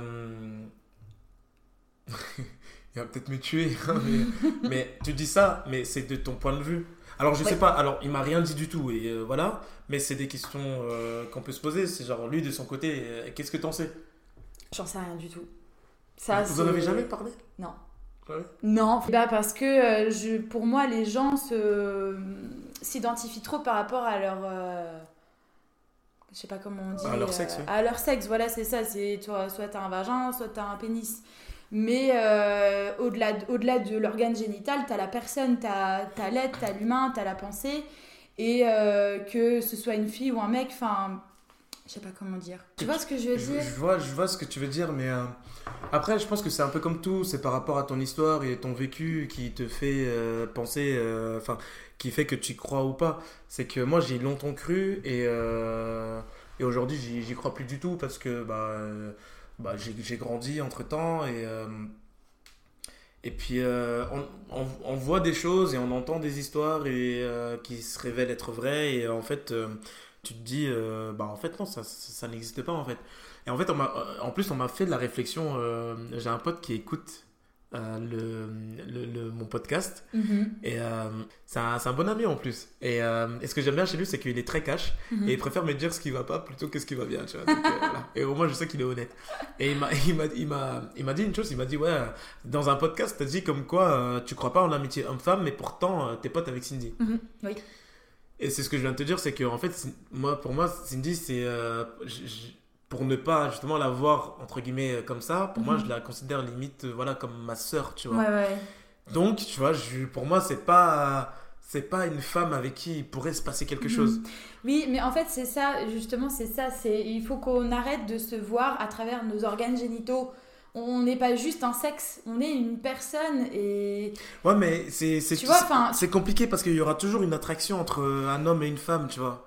il va peut-être me tuer, hein, mais, mais tu dis ça, mais c'est de ton point de vue. Alors, je sais Ouais. pas, alors, il m'a rien dit du tout, et euh, voilà, mais c'est des questions euh, qu'on peut se poser. C'est genre, lui, de son côté, qu'est-ce que t'en sais? J'en sais rien du tout. Ça, Vous en avez jamais parlé? Non. Ouais. Non, bah parce que euh, je, pour moi, les gens se s'identifient trop par rapport à leur. euh, je sais pas comment on dit. À leur euh, sexe. À leur sexe, voilà, c'est ça. C'est toi, soit t'as un vagin, soit t'as un pénis. Mais euh, au-delà de, au-delà de l'organe génital, t'as la personne, t'as t'as l'être, t'as l'humain, t'as la pensée. Et euh, que ce soit une fille ou un mec, enfin. Je sais pas comment dire. Tu vois ce que je veux dire je vois, je vois ce que tu veux dire, mais euh, après, je pense que c'est un peu comme tout, c'est par rapport à ton histoire et ton vécu qui te fait euh, penser, euh, enfin, qui fait que tu y crois ou pas. C'est que moi, j'y ai longtemps cru et, euh, et aujourd'hui, j'y j'y crois plus du tout parce que bah, euh, bah, j'ai j'ai grandi entre temps et. euh, et puis euh, on, on- on voit des choses et on entend des histoires et, euh, qui se révèlent être vraies et en fait euh, tu te dis euh, bah en fait non ça, ça, ça n'existe pas en fait. Et en fait on en plus on m'a fait de la réflexion euh, j'ai un pote qui écoute euh, le, le, le- mon podcast. Mhm, et euh, c'est un, un bon ami en plus. Et, euh, et ce que j'aime bien chez lui c'est qu'il est très cash. Mhm. et il préfère me dire ce qui va pas plutôt que ce qui va bien tu vois. Donc, voilà. et au moins je sais qu'il est honnête. Et il m'a il m'a il m'a il m'a dit une chose. Il m'a dit ouais dans un podcast t'as dit comme quoi tu crois pas en amitié homme-femme mais pourtant t'es pote avec Cindy. Mhm, oui. Et c'est ce que je viens de te dire, c'est que en fait, moi, pour moi, Cindy, c'est euh, pour ne pas justement la voir entre guillemets euh, comme ça. Pour moi, Mhm. je la considère limite, euh, voilà, comme ma sœur, tu vois. Ouais, ouais. Donc, tu vois, je, pour moi, c'est pas c'est pas une femme avec qui il pourrait se passer quelque Mhm. chose. Oui, mais en fait, c'est ça, justement, c'est ça. C'est il faut qu'on arrête de se voir à travers nos organes génitaux. On n'est pas juste un sexe, on est une personne et Ouais, mais c'est c'est Tu vois, enfin- c'est compliqué parce qu'il y aura toujours une attraction entre un homme et une femme, tu vois.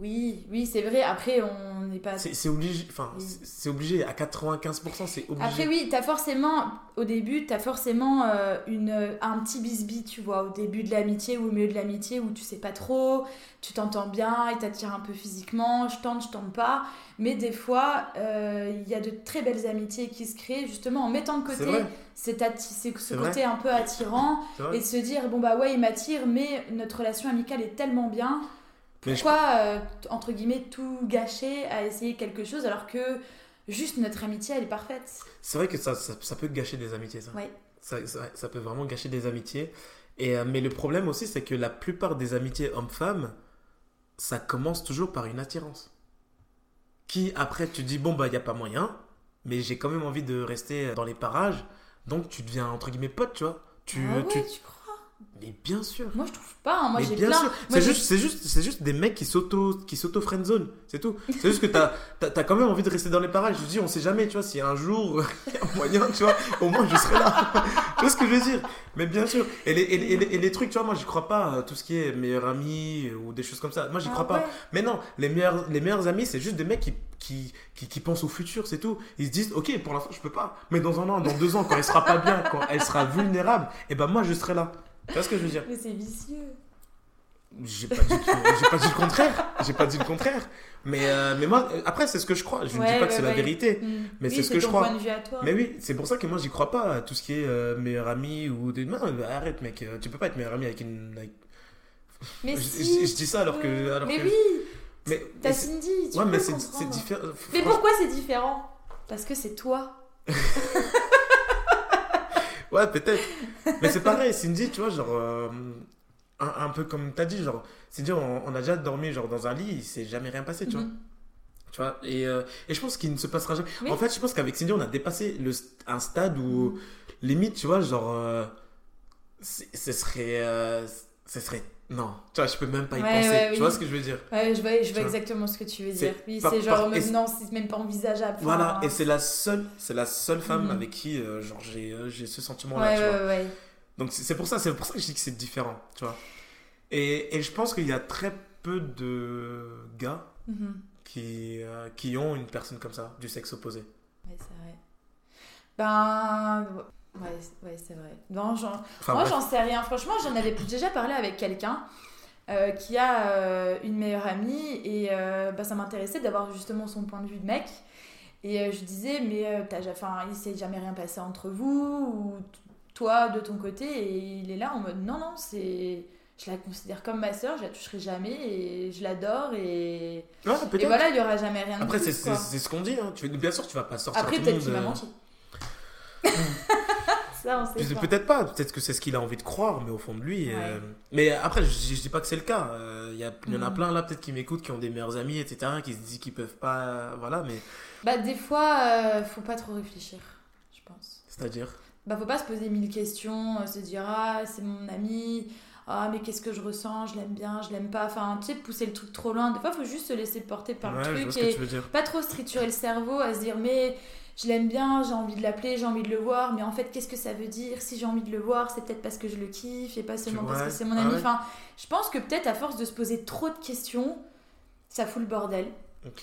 Oui, oui, c'est vrai. Après, on n'est pas. C'est obligé, enfin, Oui. c'est obligé à 95%, c'est obligé. Après, oui, t'as forcément, au début, t'as forcément euh, une, un petit bisbis, tu vois, au début de l'amitié ou au milieu de l'amitié où tu sais pas trop, tu t'entends bien, il t'attire un peu physiquement, je tente, je tente pas. Mais des fois, euh, il y a de très belles amitiés qui se créent justement en mettant de côté cet ce vrai. côté un peu attirant et de se dire bon bah ouais il m'attire mais notre relation amicale est tellement bien pourquoi euh, entre guillemets tout gâcher à essayer quelque chose alors que juste notre amitié elle est parfaite? C'est vrai que ça, ça, ça peut gâcher des amitiés, ça. Ouais. Ça, ça, ça peut vraiment gâcher des amitiés. Et, euh, mais le problème aussi, c'est que la plupart des amitiés hommes-femmes, ça commence toujours par une attirance. Qui, après, tu dis, bon, bah, il n'y a pas moyen, mais j'ai quand même envie de rester dans les parages. Donc, tu deviens, entre guillemets, pote, tu vois. Tu, ah ouais tu... tu crois? Mais bien sûr. moi je trouve pas hein. moi j'ai plein C'est juste, c'est juste, c'est juste des mecs qui s'auto, qui s'auto friendzone, c'est tout. C'est juste que t'as, t'as quand même envie de rester dans les parages. Je dis, on sait jamais, tu vois, si un jour il y a moyen, tu vois, au moins je serai là. tu vois ce que je veux dire? Mais bien sûr. Et les, et les, et les- et les trucs, tu vois, moi j'y crois pas. euh, Tout ce qui est meilleur ami ou des choses comme ça. Moi j'y Ah crois pas. Mais non, les meilleurs, les meilleurs amis, c'est juste des mecs qui, qui, qui, qui pensent au futur, c'est tout. Ils se disent, ok, pour l'instant je peux pas, mais dans un an, dans deux ans, quand elle sera pas bien, quand elle sera vulnérable, et ben moi je serai là. Tu vois ce que je veux dire? Mais c'est vicieux j'ai pas, dit que- j'ai pas dit le contraire. J'ai pas dit le contraire. Mais, euh, mais moi, après, c'est ce que je crois. Je ne dis Ouais, pas que ouais, c'est la vérité. Mm. Mais Oui, c'est ce que je crois. point de vue à toi Mais oui, c'est pour ça que moi, j'y crois pas à tout ce qui est euh, meilleur ami ou des. Non, arrête, mec. euh, Tu peux pas être meilleur ami avec une. avec- mais je, si je- je dis ça alors que. Alors mais que... oui Mais, t'as Cindy tu ouais, peux mais c'est différent. mais pourquoi c'est différent? Parce que c'est toi Ouais, peut-être. mais c'est pareil, Cindy, tu vois, genre. euh, un, un peu comme t'as dit, genre. Cindy, on, on a déjà dormi genre dans un lit, il s'est jamais rien passé, tu vois. Mhm. Tu vois, et, euh, et je pense qu'il ne se passera jamais. Oui. En fait, je pense qu'avec Cindy, on a dépassé le, un stade où, limite, tu vois, genre, euh, ce serait. ce serait. Non, tu vois, je peux même pas y Ouais, penser. ouais, tu oui. vois ce que je veux dire? Ouais, je vois, je vois exactement ce que tu veux dire. Oui, c'est genre, par- non, c'est même pas envisageable. Voilà, et c'est la seule, c'est la seule femme Mhm. avec qui, euh, genre, j'ai euh, j'ai ce sentiment-là, ouais. Donc c'est c'est pour ça, c'est pour ça que je dis que c'est différent, tu vois. Et, et je pense qu'il y a très peu de gars Mhm. qui, euh, qui ont une personne comme ça, du sexe opposé. Ouais, c'est vrai. Ben. Ouais, c'est- ouais, c'est vrai. Non, j'en- Enfin, Moi, j'en sais rien. Franchement, j'en avais déjà parlé avec quelqu'un euh, qui a euh, une meilleure amie et euh, bah, ça m'intéressait d'avoir justement son point de vue de mec. Et je disais, mais t'as enfin, il s'est jamais rien passé entre vous ou toi de ton côté Et il est là en mode, non, non, c'est. Je la considère comme ma soeur, je la toucherai jamais et je l'adore et, voilà, il y aura jamais rien de Après, plus, c'est c'est- c'est ce qu'on dit. Hein. Tu, bien sûr, tu vas pas sortir Après, tout peut-être monde. qu'il m'a menti. Ça, on sait Peut- pas. Peut-être pas, peut-être que c'est ce qu'il a envie de croire, mais au fond de lui. Ouais. euh, Mais après, je, je dis pas que c'est le cas. Euh, Il y, en a Mhm. plein là, peut-être qui m'écoutent, qui ont des meilleurs amis, etc., qui se disent qu'ils peuvent pas. euh, Voilà, mais. Bah, des fois, euh, faut pas trop réfléchir, je pense. C'est-à-dire. Bah, faut pas se poser mille questions, se dire ah, c'est mon ami, ah, mais qu'est-ce que je ressens, je l'aime bien, je l'aime pas. Enfin, tu sais, pousser le truc trop loin. Des fois, faut juste se laisser porter par ouais, le truc et tu veux dire. pas trop se triturer le cerveau à se dire mais je l'aime bien, j'ai envie de l'appeler, j'ai envie de le voir, mais en fait, qu'est-ce que ça veut dire Si j'ai envie de le voir, c'est peut-être parce que je le kiffe et pas seulement parce que c'est mon Ah ami. ouais. Enfin, je pense que peut-être à force de se poser trop de questions, ça fout le bordel.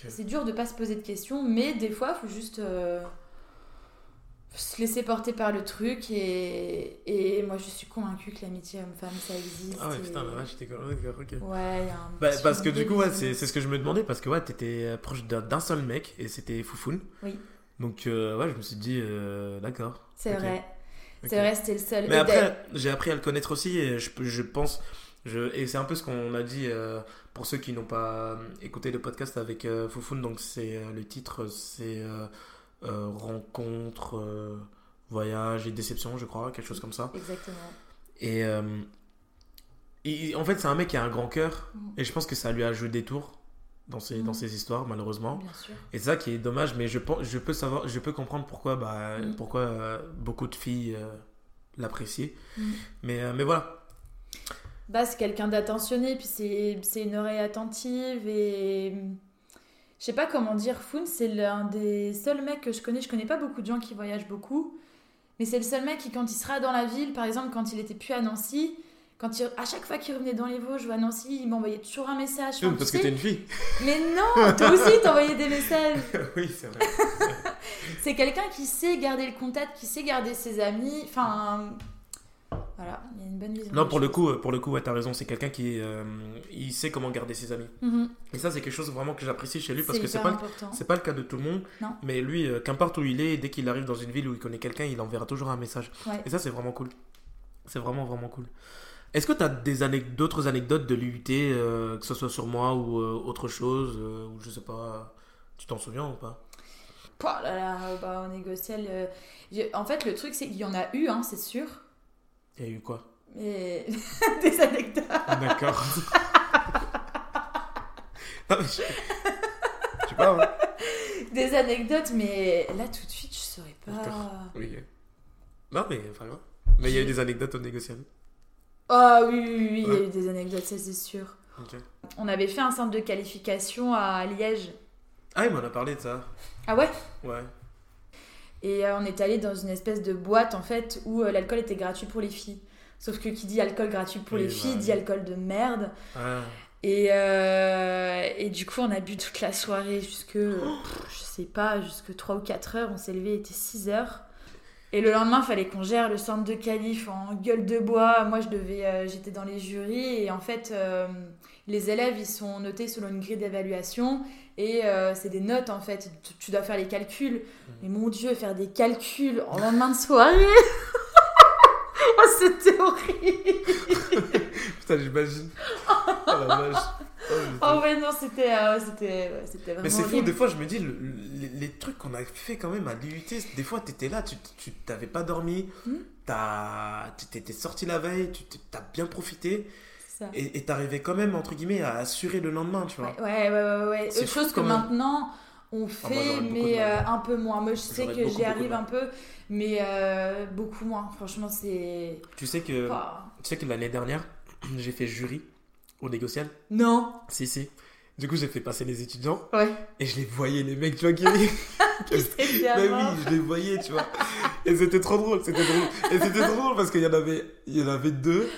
C'est dur de pas se poser de questions, mais des fois, faut juste euh, se laisser porter par le truc. Et, et moi, je suis convaincue que l'amitié homme-femme, ça existe. Ah ouais, et- putain, la vache, j'étais comme. D'accord, ok. Ouais, il y a un Bah, parce que du coup, ouais, c'est ce que je me demandais, parce que ouais, t'étais proche d'un seul mec, et c'était Foufoun. Oui. Donc, euh, ouais, je me suis dit, euh, d'accord. C'est vrai. C'est vrai, c'était le seul. Mais Et après, j'ai appris à le connaître aussi, et je, je pense, je, et c'est un peu ce qu'on a dit euh, pour ceux qui n'ont pas écouté le podcast avec Foufoun. Donc, c'est le titre, c'est Rencontre, Voyage et Déception, je crois, quelque chose comme ça. Exactement. Et il- en fait, c'est un mec qui a un grand cœur, Mm. et je pense que ça lui a joué des tours dans ses, Mm. dans ses histoires, malheureusement. Bien sûr. Et c'est ça qui est dommage, mais je, pense, je, peux, savoir, je peux comprendre pourquoi, bah, Mm. pourquoi euh, beaucoup de filles euh, l'apprécient. Mm. Mais, euh, mais voilà. Bah, c'est quelqu'un d'attentionné, puis c'est c'est une oreille attentive et. Je sais pas comment dire, Foun, c'est l'un des seuls mecs que je connais. Je connais pas beaucoup de gens qui voyagent beaucoup, mais c'est le seul mec qui, quand il sera dans la ville, par exemple, quand il était plus à Nancy, quand il, à chaque fois qu'il revenait dans les Vosges ou à Nancy, il m'envoyait toujours un message. Enfin, tu parce que t'es une fille. Mais non, toi aussi t'envoyais des messages. oui, c'est vrai. C'est quelqu'un qui sait garder le contact, qui sait garder ses amis. Enfin, voilà, il y a une bonne vision. non, pour le coup, pour le coup, ouais, t'as raison. C'est quelqu'un qui euh, il sait comment garder ses amis. Mhm. Et ça, c'est quelque chose vraiment que j'apprécie chez lui parce que c'est pas, c'est pas le cas de tout le monde. Non. Mais lui, euh, qu'importe où il est, dès qu'il arrive dans une ville où il connaît quelqu'un, il enverra toujours un message. Ouais. Et ça, c'est vraiment cool. C'est vraiment, vraiment cool. Est-ce que tu as des d'autres anecdotes de l'UT, euh, que ce soit sur moi ou euh, autre chose, euh, ou je sais pas, tu t'en souviens ou pas? Pouah là là, bah, au négociel. euh, En fait, le truc, c'est qu'il y en a eu, hein, c'est sûr. Il y a eu quoi? Des anecdotes. D'accord. Non, mais je... je sais pas. hein. Des anecdotes, mais là, tout de suite, je saurais pas. D'accord. Oui. Non, mais enfin. Mais il y a eu des anecdotes au négocial. Ah oui, oui, oui, oui, il y a eu des anecdotes, ça c'est sûr. On avait fait un centre de qualification à Liège. Ah, il m'en a parlé de ça. Ah ouais? Ouais. Et euh, on est allé dans une espèce de boîte en fait où euh, l'alcool était gratuit pour les filles. Sauf que qui dit alcool gratuit pour Oui, les filles bah, dit alcool de merde. Ah. Et, euh, et du coup, on a bu toute la soirée jusque, pff, je sais pas, jusque 3 ou 4 heures. On s'est levé, il était 6 heures. Et le lendemain, il fallait qu'on gère le centre de qualif en gueule de bois. Moi, je devais, euh, j'étais dans les jurys. Et en fait, euh, les élèves, ils sont notés selon une grille d'évaluation. Et euh, c'est des notes, en fait. Tu, tu dois faire les calculs. Mais mon Dieu, faire des calculs en lendemain de soirée Oh, c'était horrible Putain, j'imagine. Oh la vache. Oh. Oh ouais, non, c'était euh, c'était ouais, c'était vraiment Mais c'est fou, des fois je me dis, le- le- les, trucs qu'on a fait quand même à l'UT, des fois t'étais là, tu tu t'avais pas dormi, Hmm. t'as- tu t'étais sorti la veille, tu t'es- t'as bien profité, C'est ça. et et t'arrivais quand même, entre guillemets, à assurer le lendemain, tu vois. Ouais, ouais, ouais, ouais, ouais. C'est fou, chose que quand même. maintenant on Ah, fait, moi, j'aurais beaucoup de mais mal. euh, un peu moins. Moi, je sais J'aurais que beaucoup, j'y beaucoup de arrive mal. un peu, mais euh, beaucoup moins. Franchement, c'est. Tu sais que, Pouah. tu sais que l'année dernière, j'ai fait jury au négocial. Non Si, si. Du coup, j'ai fait passer les étudiants, Ouais. et je les voyais, les mecs, tu vois, qui... Qui mort. oui, je les voyais, tu vois. Et c'était trop drôle, c'était drôle. Et c'était trop drôle parce qu'il y en avait, il y en avait deux.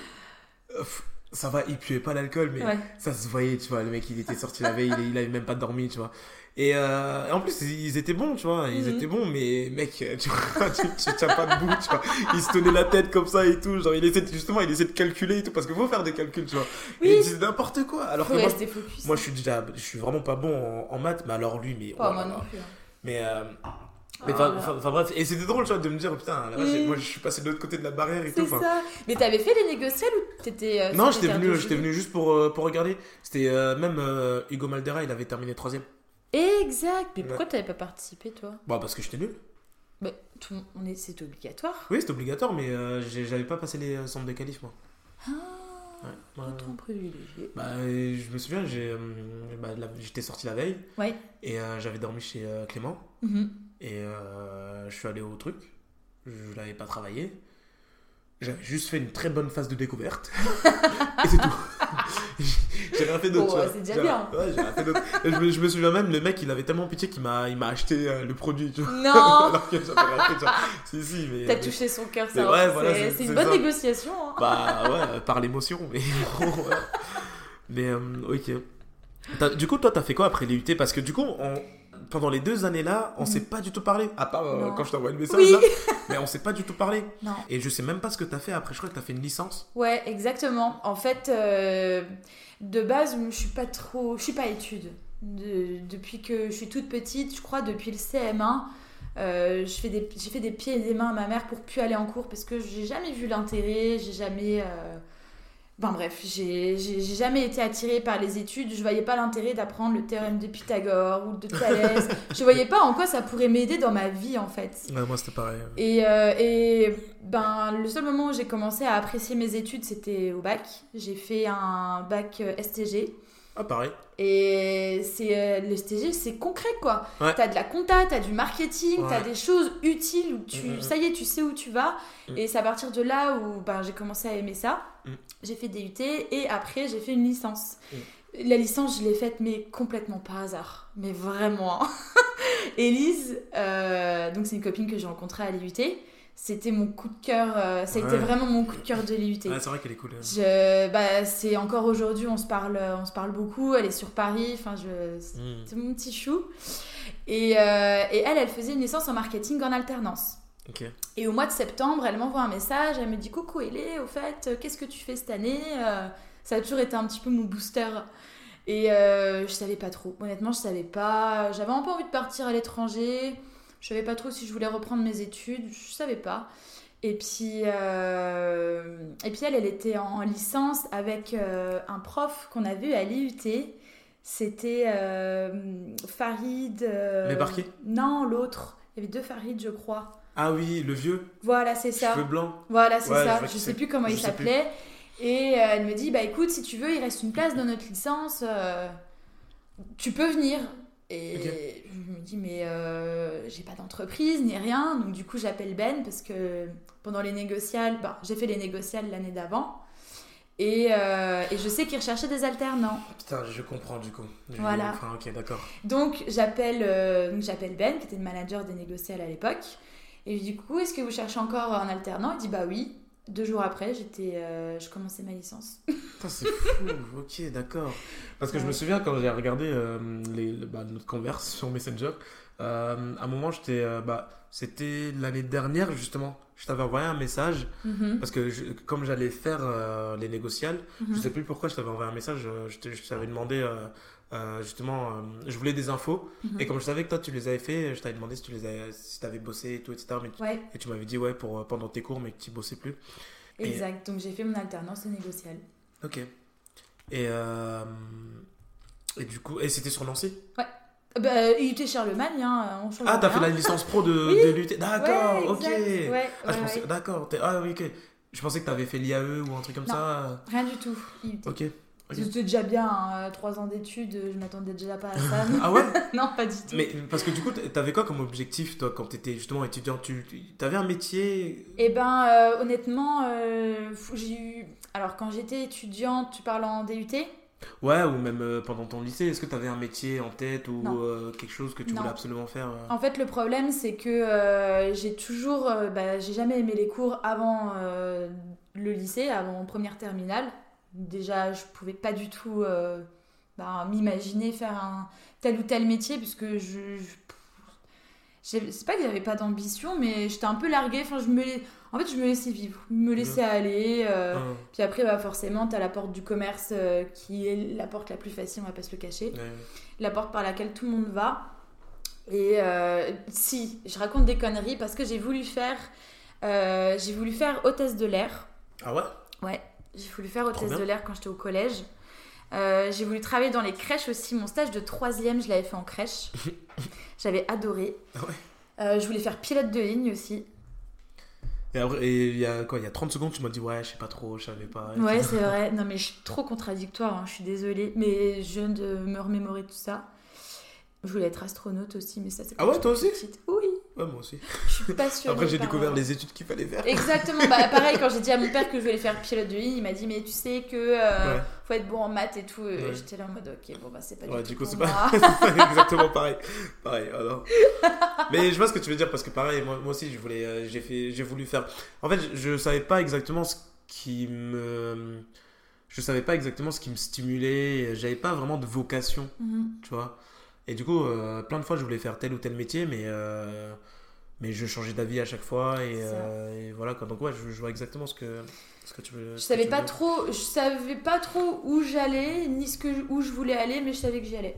Euh, ça va, il puait pas l'alcool, mais Ouais. ça se voyait, tu vois. Le mec, il était sorti la veille, il, il avait même pas dormi, tu vois. Et euh, en plus, ils étaient bons, tu vois. Ils Mhm. étaient bons, mais mec, tu vois, tu, tu tiens pas debout, tu vois. Il se tenait la tête comme ça et tout. Genre, il essaie de- justement, il essaie de calculer et tout, parce qu'il faut faire des calculs, tu vois. Oui. Et il disait n'importe quoi. Alors que moi, rester focus. moi, je suis déjà, je suis vraiment pas bon en, en maths, mais alors lui, mais. Pas oh moi non plus. hein. Mais, euh, mais enfin, bref, et c'était drôle, tu vois, de me dire, putain, Mm. moi, je suis passé de l'autre côté de la barrière et tout. enfin. ça. Mais t'avais fait les négociations ou t'étais. euh, Non, j'étais venu, j'étais venu juste pour, euh, pour regarder. C'était euh, même euh, Hugo Maldera, il avait terminé troisième. Exact. Mais Ouais. pourquoi t'avais pas participé toi? Bon, parce que j'étais nul. Bah, tout, on est, c'est obligatoire. Oui, c'est obligatoire, mais j'avais pas passé les centres de qualif, moi. Ah, Ouais, privilégié. Bah, je me souviens, bah, j'étais sorti la veille Ouais. et euh, j'avais dormi chez euh, Clément. Mhm. Et euh, je suis allé au truc. Je l'avais pas travaillé. J'avais juste fait une très bonne phase de découverte. et c'est tout. j'ai rien fait d'autre. Bon, c'est déjà bien. Ouais, j'ai rien fait d'autre. Je, me, je me souviens même, le mec, il avait tellement pitié qu'il m'a, il m'a acheté euh, le produit. Tu vois. Non Alors que j'avais rien fait. Si, si, mais. T'as mais- touché son cœur, ça. ouais, c'est, voilà, c'est une bonne ça. négociation. hein. Bah ouais, par l'émotion, mais. Mais euh, ok. Du coup, toi, t'as fait quoi après les UT Parce que du coup, on- pendant les deux années-là, on Mhm. s'est pas du tout parlé. À part euh, quand je t'envoie le message Oui. là. Mais on s'est pas du tout parlé. Non. Et je sais même pas ce que t'as fait après. Je crois que t'as fait une licence. Ouais, exactement. En fait, euh, de base, je suis pas trop, je suis pas étude. De- depuis que je suis toute petite, je crois depuis le CM1, euh, des, j'ai fait des pieds et des mains à ma mère pour plus aller en cours parce que j'ai jamais vu l'intérêt, j'ai jamais. Enfin bref, j'ai jamais été attirée par les études. Je voyais pas l'intérêt d'apprendre le théorème de Pythagore ou de Thalès. je voyais pas en quoi ça pourrait m'aider dans ma vie en fait. Ouais, moi, c'était pareil. Et, euh, et ben, le seul moment où j'ai commencé à apprécier mes études, c'était au bac. J'ai fait un bac euh, STG. Ah, pareil. Et c'est euh, le STG, c'est concret quoi. Ouais. T'as de la compta, t'as du marketing, Ouais. t'as des choses utiles où tu, Mm, mm, mm. ça y est, tu sais où tu vas. Et c'est à partir de là où ben, j'ai commencé à aimer ça. J'ai fait DUT et après j'ai fait une licence. La licence, je l'ai faite, mais complètement par hasard. Mais vraiment. Élise, euh, donc c'est une copine que j'ai rencontrée à l'IUT. C'était mon coup de cœur. euh, ça a été vraiment mon coup de cœur de l'IUT. Ouais, c'est vrai qu'elle est cool. hein. Je, bah, c'est encore aujourd'hui, on se parle, on se parle beaucoup. Elle est sur Paris. Enfin, je, Mm. c'est mon petit chou. Et, euh, et elle, elle faisait une licence en marketing en alternance. Et au mois de septembre, elle m'envoie un message. Elle me dit Coucou, Hélé, au fait, euh, qu'est-ce que tu fais cette année Euh, Ça a toujours été un petit peu mon booster. Et euh, je savais pas trop. Honnêtement, je savais pas. J'avais un peu envie de partir à l'étranger. Je savais pas trop si je voulais reprendre mes études. Je savais pas. Et puis, euh, et puis elle, elle était en licence avec euh, un prof qu'on a vu à l'IUT. C'était euh, Farid. euh, Les Barquier Non, l'autre. Il y avait deux Farid, je crois. Ah oui, le vieux, Voilà, c'est ça. cheveux blancs. Voilà, c'est Ouais, je ça. Je qui sais plus comment Je il s'appelait. Et euh, elle me dit, bah écoute, si tu veux, il reste une place dans notre licence. euh, tu peux venir. Et je me dis, mais euh, j'ai pas d'entreprise ni rien. Donc du coup, j'appelle Ben parce que pendant les négociales, bah, j'ai fait les négociales l'année d'avant. Et, euh, et je sais qu'il recherchait des alternants. Putain, je comprends du coup. Je- Voilà. Enfin, ok, d'accord. Donc j'appelle euh, donc, j'appelle Ben, qui était le manager des négociales à l'époque. Et je dis, du coup, est-ce que vous cherchez encore un alternant? Il dit, bah oui. Deux jours après, j'étais, euh, je commençais ma licence. C'est fou. ok, d'accord. Parce que je me souviens quand j'ai regardé euh, les, le- bah, notre converse sur Messenger, euh, à un moment, j'étais. bah, c'était l'année dernière, justement. Je t'avais envoyé un message Mhm. parce que je- comme j'allais faire les négociales, Mhm. je sais plus pourquoi je t'avais envoyé un message. je t'avais demandé euh, justement, euh, je voulais des infos Mhm. et comme je savais que toi tu les avais fait, je t'avais demandé si tu les avais, si avais bossé et tout, etc. Mais tu- Ouais, et tu m'avais dit ouais pour euh, pendant tes cours, mais que tu bossais plus. Et- exact. Donc j'ai fait mon alternance au négocial. Ok. Et euh, et du coup, et c'était sur Nancy? Euh, Bah, IUT Charlemagne, hein, on change Ah, t'as fait la licence pro de, Oui. de l'UT. D'accord, Ouais, ok. Ouais, Ah, je ouais, pensais, ouais. d'accord. Ah oui, ok. Je pensais que t'avais fait l'IAE ou un truc comme Non. ça. Rien du tout. IUT. Ok. Ok. C'était déjà bien, hein, trois ans d'études, je m'attendais déjà pas à ça. Ah ouais non, pas du tout. Mais parce que du coup, t'avais quoi comme objectif, toi, quand t'étais justement étudiant? Tu, T'avais un métier? Eh ben, euh, honnêtement, euh, j'ai eu. Alors, quand j'étais étudiante, tu parles en DUT Ouais, ou même euh, pendant ton lycée, est-ce que t'avais un métier en tête ou quelque chose que tu Non. voulais absolument faire En fait, le problème, c'est que j'ai toujours. bah, j'ai jamais aimé les cours avant le lycée, avant première terminale. Déjà, je pouvais pas du tout euh, bah, m'imaginer faire un tel ou tel métier, puisque je. je- c'est pas que j'avais pas d'ambition, mais j'étais un peu larguée. Enfin, je me, en fait, je me laissais vivre, me laissais aller. euh, Puis après, bah, forcément, t'as la porte du commerce euh, qui est la porte la plus facile, on va pas se le cacher. La porte par laquelle tout le monde va. Et si, je raconte des conneries parce que j'ai voulu faire, j'ai voulu faire hôtesse de l'air. Ah ouais? Ouais, j'ai voulu faire hôtesse de l'air quand j'étais au collège. Euh, j'ai voulu travailler dans les crèches aussi. Mon stage de troisième, je l'avais fait en crèche. J'avais adoré. Ah ouais Euh, je voulais faire pilote de ligne aussi. Et après, et il y a quoi Il y a 30 secondes, tu m'as dit ouais, je sais pas trop, je savais pas. Ouais, c'est vrai. Non, mais je suis trop contradictoire, hein, je suis désolée. Mais je viens de me remémorer tout ça. Je voulais être astronaute aussi, mais ça c'est Ah ouais, toi aussi? petite. Oui, Ouais, moi aussi. je suis passionnée. Après, j'ai par- découvert les études qu'il fallait faire. Exactement, bah pareil, quand j'ai dit à mon père que je voulais faire pilote de ligne, il m'a dit, mais tu sais que euh, Ouais. faut être bon en maths et tout. Ouais. J'étais là en mode, ok, bon, bah c'est pas Ouais, du du coup, c'est pas exactement pareil. Pareil, alors. Mais je vois ce que tu veux dire parce que pareil, moi, moi aussi, je voulais, euh, j'ai fait, j'ai voulu faire. En fait, je, je savais pas exactement ce qui me, je savais pas exactement ce qui me stimulait. J'avais pas vraiment de vocation, Mhm. tu vois. Et du coup, euh, plein de fois, je voulais faire tel ou tel métier, mais euh, mais je changeais d'avis à chaque fois et, euh, et voilà quoi. Donc ouais, je, je vois exactement ce que ce que tu veux. Je savais pas veux trop, je savais pas trop où j'allais, ni ce que, où je voulais aller, mais je savais que j'y allais.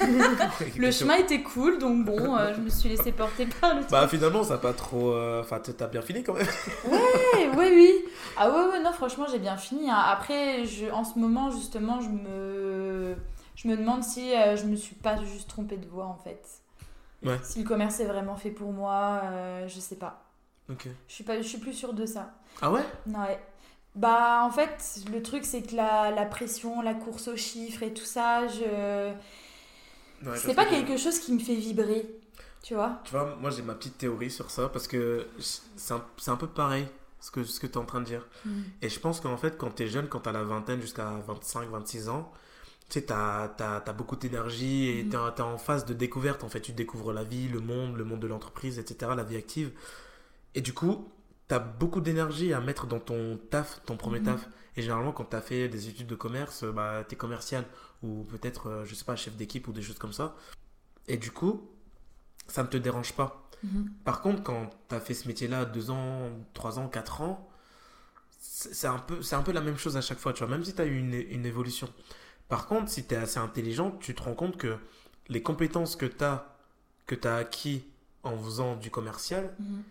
Le chemin était cool, donc bon, je me suis laissée porter par le Bah finalement, ça pas trop. Enfin, t'as bien fini quand même. Ouais, oui, oui. Ah ouais, ouais, non, franchement, j'ai bien fini. hein. Après, je, en ce moment, justement, je me, je me demande si euh, je me suis pas juste trompée de voie, en fait. Ouais. Si le commerce est vraiment fait pour moi, euh, je sais pas. Ok. Je suis, pas, je suis plus sûre de ça. Ah ouais? Ouais. Bah, en fait, le truc, c'est que la, la pression, la course aux chiffres et tout ça, je... Ouais, c'est pas que quelque chose qui me fait vibrer. Tu vois Tu vois, moi j'ai ma petite théorie sur ça parce que c'est un, un peu pareil ce que, ce que tu es en train de dire. Et je pense qu'en fait, quand tu es jeune, quand tu as la vingtaine jusqu'à 25, 26 ans, tu sais, tu as, beaucoup d'énergie et Mhm. tu es, en phase de découverte. En fait, tu découvres la vie, le monde, le monde de l'entreprise, etc., la vie active. Et du coup, tu as beaucoup d'énergie à mettre dans ton taf, ton premier Mhm. taf. Et généralement, quand tu as fait des études de commerce, bah, tu es commercial ou peut-être, euh, je sais pas, chef d'équipe ou des choses comme ça. Et du coup, ça ne te dérange pas. Mhm. Par contre, quand tu as fait ce métier-là 2 ans, 3 ans, 4 ans, c'est un, peu, c'est un peu la même chose à chaque fois, tu vois, même si tu as eu une, une évolution. Par contre, si tu es assez intelligent, tu te rends compte que les compétences que tu as, que tu as acquis en faisant du commercial, Mhm.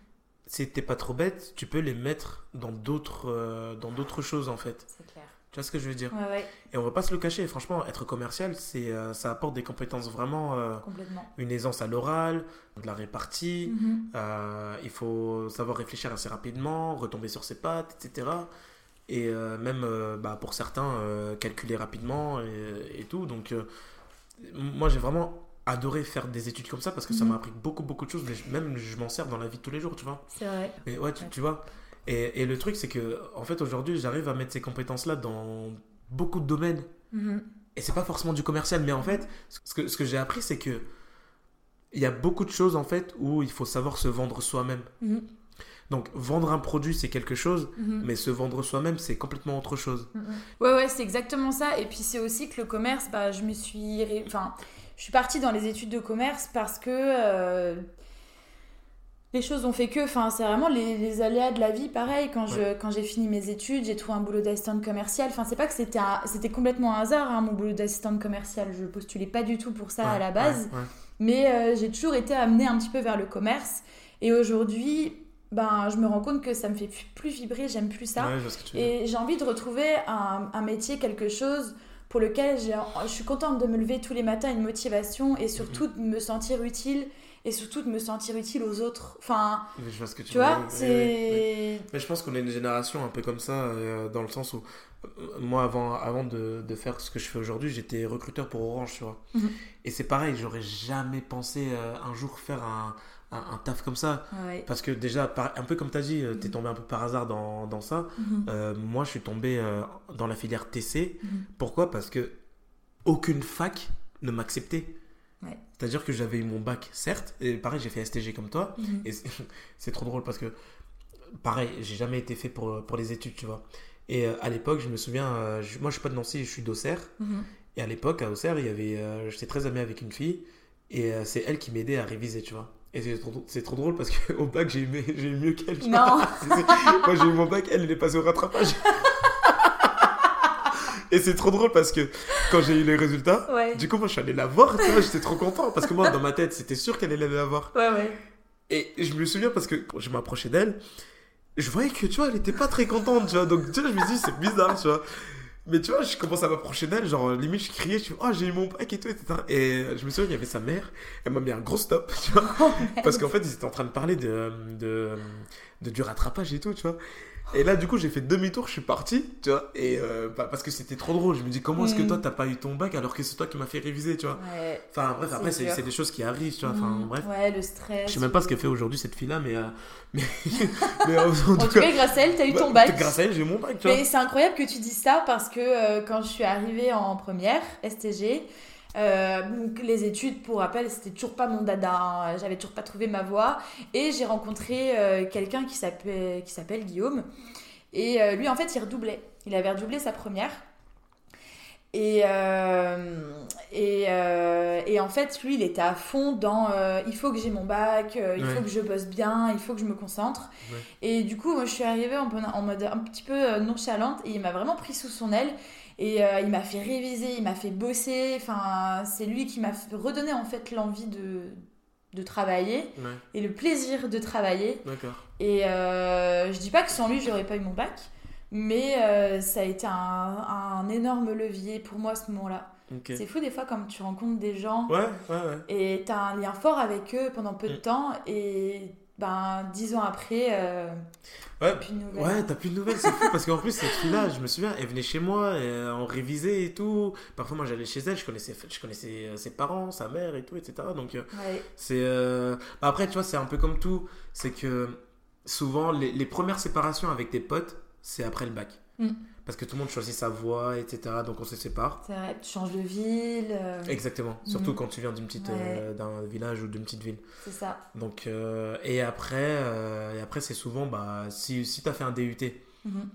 si t'es pas trop bête, tu peux les mettre dans d'autres euh, dans d'autres choses en fait. C'est clair. Tu vois ce que je veux dire? Ouais, ouais, Et on va pas se le cacher, franchement, être commercial, c'est euh, ça apporte des compétences vraiment euh, complètement. une aisance à l'oral, de la répartie, Mhm. euh, il faut savoir réfléchir assez rapidement, retomber sur ses pattes, etc. Et euh, même euh, bah, pour certains, euh, calculer rapidement et, et tout. Donc, moi, j'ai vraiment adoré faire des études comme ça parce que ça Mhm. m'a appris beaucoup, beaucoup de choses. Mais je- même, je m'en sers dans la vie de tous les jours, tu vois. C'est vrai. Mais ouais, tu, Ouais. tu vois. Et, et le truc, c'est que, en fait, aujourd'hui, j'arrive à mettre ces compétences-là dans beaucoup de domaines. Mhm. Et c'est pas forcément du commercial, mais en fait, ce que, ce que j'ai appris, c'est que il y a beaucoup de choses en fait où il faut savoir se vendre soi-même. Mhm. Donc vendre un produit c'est quelque chose, Mhm. mais se vendre soi-même c'est complètement autre chose. Mhm. Ouais, ouais, c'est exactement ça. Et puis c'est aussi que le commerce, bah, je me suis. Enfin, je suis partie dans les études de commerce parce que. euh, Les choses ont fait que, enfin, c'est vraiment les, les aléas de la vie, pareil. Quand je, quand j'ai fini mes études, j'ai trouvé un boulot d'assistante commerciale. Enfin, c'est pas que c'était, complètement un hasard, hein, mon boulot d'assistante commerciale. Je postulais pas du tout pour ça à la base. ouais. Mais euh, j'ai toujours été amenée un petit peu vers le commerce. Et aujourd'hui, ben, je me rends compte que ça me fait plus, vibrer, j'aime plus ça. Ouais. Et j'ai envie de retrouver un, un métier, quelque chose pour lequel je suis contente de me lever tous les matins, une motivation et surtout de me sentir utile et surtout de me sentir utile aux autres. Enfin, Mais je vois ce que tu, tu vois, c'est. oui, oui. Mais je pense qu'on est une génération un peu comme ça, euh, dans le sens où euh, moi, avant, avant de, de faire ce que je fais aujourd'hui, j'étais recruteur pour Orange, tu vois. Mhm. Et c'est pareil, j'aurais jamais pensé euh, un jour faire un, un, un taf comme ça. Ouais. Parce que déjà, par- un peu comme tu as dit, tu es tombé un peu par hasard dans, dans ça. Mhm. Euh, moi, je suis tombé euh, dans la filière TC. Mhm. Pourquoi? Parce que aucune fac ne m'acceptait. Ouais. C'est-à-dire que j'avais eu mon bac, certes, et pareil, j'ai fait STG comme toi. Mhm. Et c'est- trop drôle parce que, pareil, j'ai jamais été fait pour, pour les études, tu vois. Et euh, à l'époque, je me souviens, euh, je- moi je suis pas de Nancy, je suis d'Auxerre. Et à l'époque, à Auxerre, il y avait, euh, j'étais très ami avec une fille. Et euh, c'est elle qui m'aidait à réviser, tu vois. Et c'est trop, c'est trop drôle parce qu'au bac, j'ai eu, me- j'ai eu mieux qu'elle. Non. c'est- moi, j'ai eu mon bac, elle, elle est passée au rattrapage. Et c'est trop drôle parce que quand j'ai eu les résultats, Ouais. du coup, moi, je suis allé la voir, tu vois, j'étais trop content. Parce que moi, dans ma tête, c'était sûr qu'elle allait la voir. Ouais, ouais. Et je me souviens parce que quand je m'approchais d'elle, je voyais que, tu vois, elle était pas très contente, tu vois. Donc, tu vois, je me dis, c'est bizarre, tu vois. Mais tu vois, je commence à m'approcher d'elle, genre, limite, je criais, je suis, oh, j'ai eu mon bac et tout, etc. Et je me souviens, il y avait sa mère, elle m'a mis un gros stop, tu vois. Oh, Parce qu'en fait, ils étaient en train de parler de, de, de du rattrapage et tout, tu vois. Et là, du coup, j'ai fait demi-tour, je suis parti, tu vois. Et euh, bah, parce que c'était trop drôle. Je me dis, comment est-ce que Mm. toi, t'as pas eu ton bac alors que c'est toi qui m'as fait réviser, tu vois? Ouais. Enfin, bref, après, c'est des choses qui arrivent, tu vois. Enfin, Mhm. bref. Ouais, le stress. Je sais même pas ce qu'elle fait aujourd'hui, cette fille-là, mais. euh, mais, mais en, En tout cas, grâce à elle, t'as eu ton bah, bac. Grâce à elle, j'ai eu mon bac, tu vois. Mais c'est incroyable que tu dises ça parce que euh, quand je suis arrivée en première, STG, donc les études, pour rappel, c'était toujours pas mon dada. hein. J'avais toujours pas trouvé ma voie. Et j'ai rencontré euh, quelqu'un qui s'appelle Guillaume. Et euh, lui, en fait, il redoublait. Il avait redoublé sa première. Et, euh, et, euh, et en fait, lui, il était à fond dans euh, il faut que j'ai mon bac, euh, il Ouais. faut que je bosse bien, il faut que je me concentre. Ouais. Et du coup, moi, je suis arrivée en, en mode un petit peu euh, nonchalante et il m'a vraiment pris sous son aile. Et euh, il m'a fait réviser, il m'a fait bosser. Enfin, c'est lui qui m'a redonné en fait l'envie de, de travailler Ouais, et le plaisir de travailler. Et euh, je dis pas que sans lui, j'aurais pas eu mon bac, mais euh, ça a été un, un énorme levier pour moi à ce moment-là. C'est fou des fois comme tu rencontres des gens Ouais, ouais, ouais. et t'as un lien fort avec eux pendant peu de Mm. temps et ben dix ans après, euh, Ouais, plus de nouvelles. Ouais, t'as plus de nouvelles, c'est fou parce qu'en plus, cette fille-là, je me souviens, elle venait chez moi, et, on révisait et tout. Parfois, moi, j'allais chez elle, je connaissais, je connaissais euh, ses parents, sa mère et tout, etc. Donc, euh, Ouais. c'est. euh, bah, après, tu vois, c'est un peu comme tout. C'est que souvent, les, les premières séparations avec tes potes, c'est après le bac. Mm. Parce que tout le monde choisit sa voie, etc. Donc, on se sépare. C'est vrai, tu changes de ville, euh, Exactement. Surtout Mhm. quand tu viens d'une petite, Ouais. euh, d'un village ou d'une petite ville. c'est ça. Donc, euh, et après, et après c'est souvent, bah, si, si tu as fait un DUT Mhm.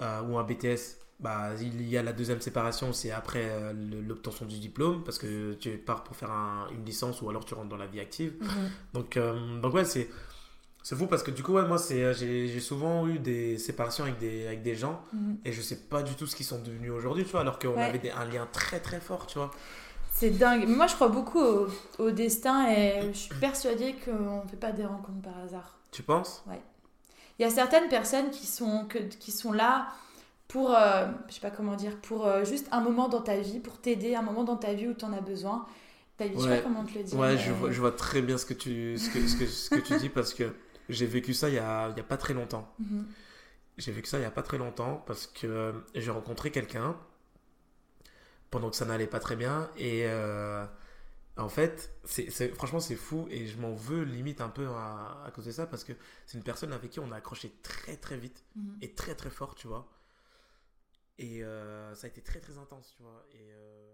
euh, ou un BTS, bah, il y a la deuxième séparation, c'est après euh, l'obtention du diplôme, parce que tu pars pour faire un- une licence ou alors tu rentres dans la vie active. Mhm. Donc, euh, donc ouais, c'est, c'est fou parce que du coup, ouais, moi, c'est, euh, j'ai, souvent eu des séparations avec des, avec des gens Mhm. et je sais pas du tout ce qu'ils sont devenus aujourd'hui, tu vois, alors qu'on Ouais. avait des- un lien très très fort, tu vois. C'est dingue. Mais moi, je crois beaucoup au, au destin et je suis persuadée qu'on ne fait pas des rencontres par hasard. Tu penses? Il y a certaines personnes qui sont, que, qui sont là pour, euh, je sais pas comment dire, pour euh, juste un moment dans ta vie, pour t'aider, un moment dans ta vie où tu en as besoin. Ta vie, je sais Ouais. pas comment te le dire. Ouais, je vois, je vois très bien ce que tu, ce que, ce que, ce que tu dis parce que j'ai vécu ça il y a, il y a pas très longtemps. Mhm. J'ai vécu ça il y a pas très longtemps parce que euh, j'ai rencontré quelqu'un pendant que ça n'allait pas très bien et euh, en fait, c'est, franchement, c'est fou et je m'en veux limite un peu à, à cause de ça parce que c'est une personne avec qui on a accroché très très vite Mhm. et très très fort, tu vois. Et euh, ça a été très très intense, tu vois. Et, euh,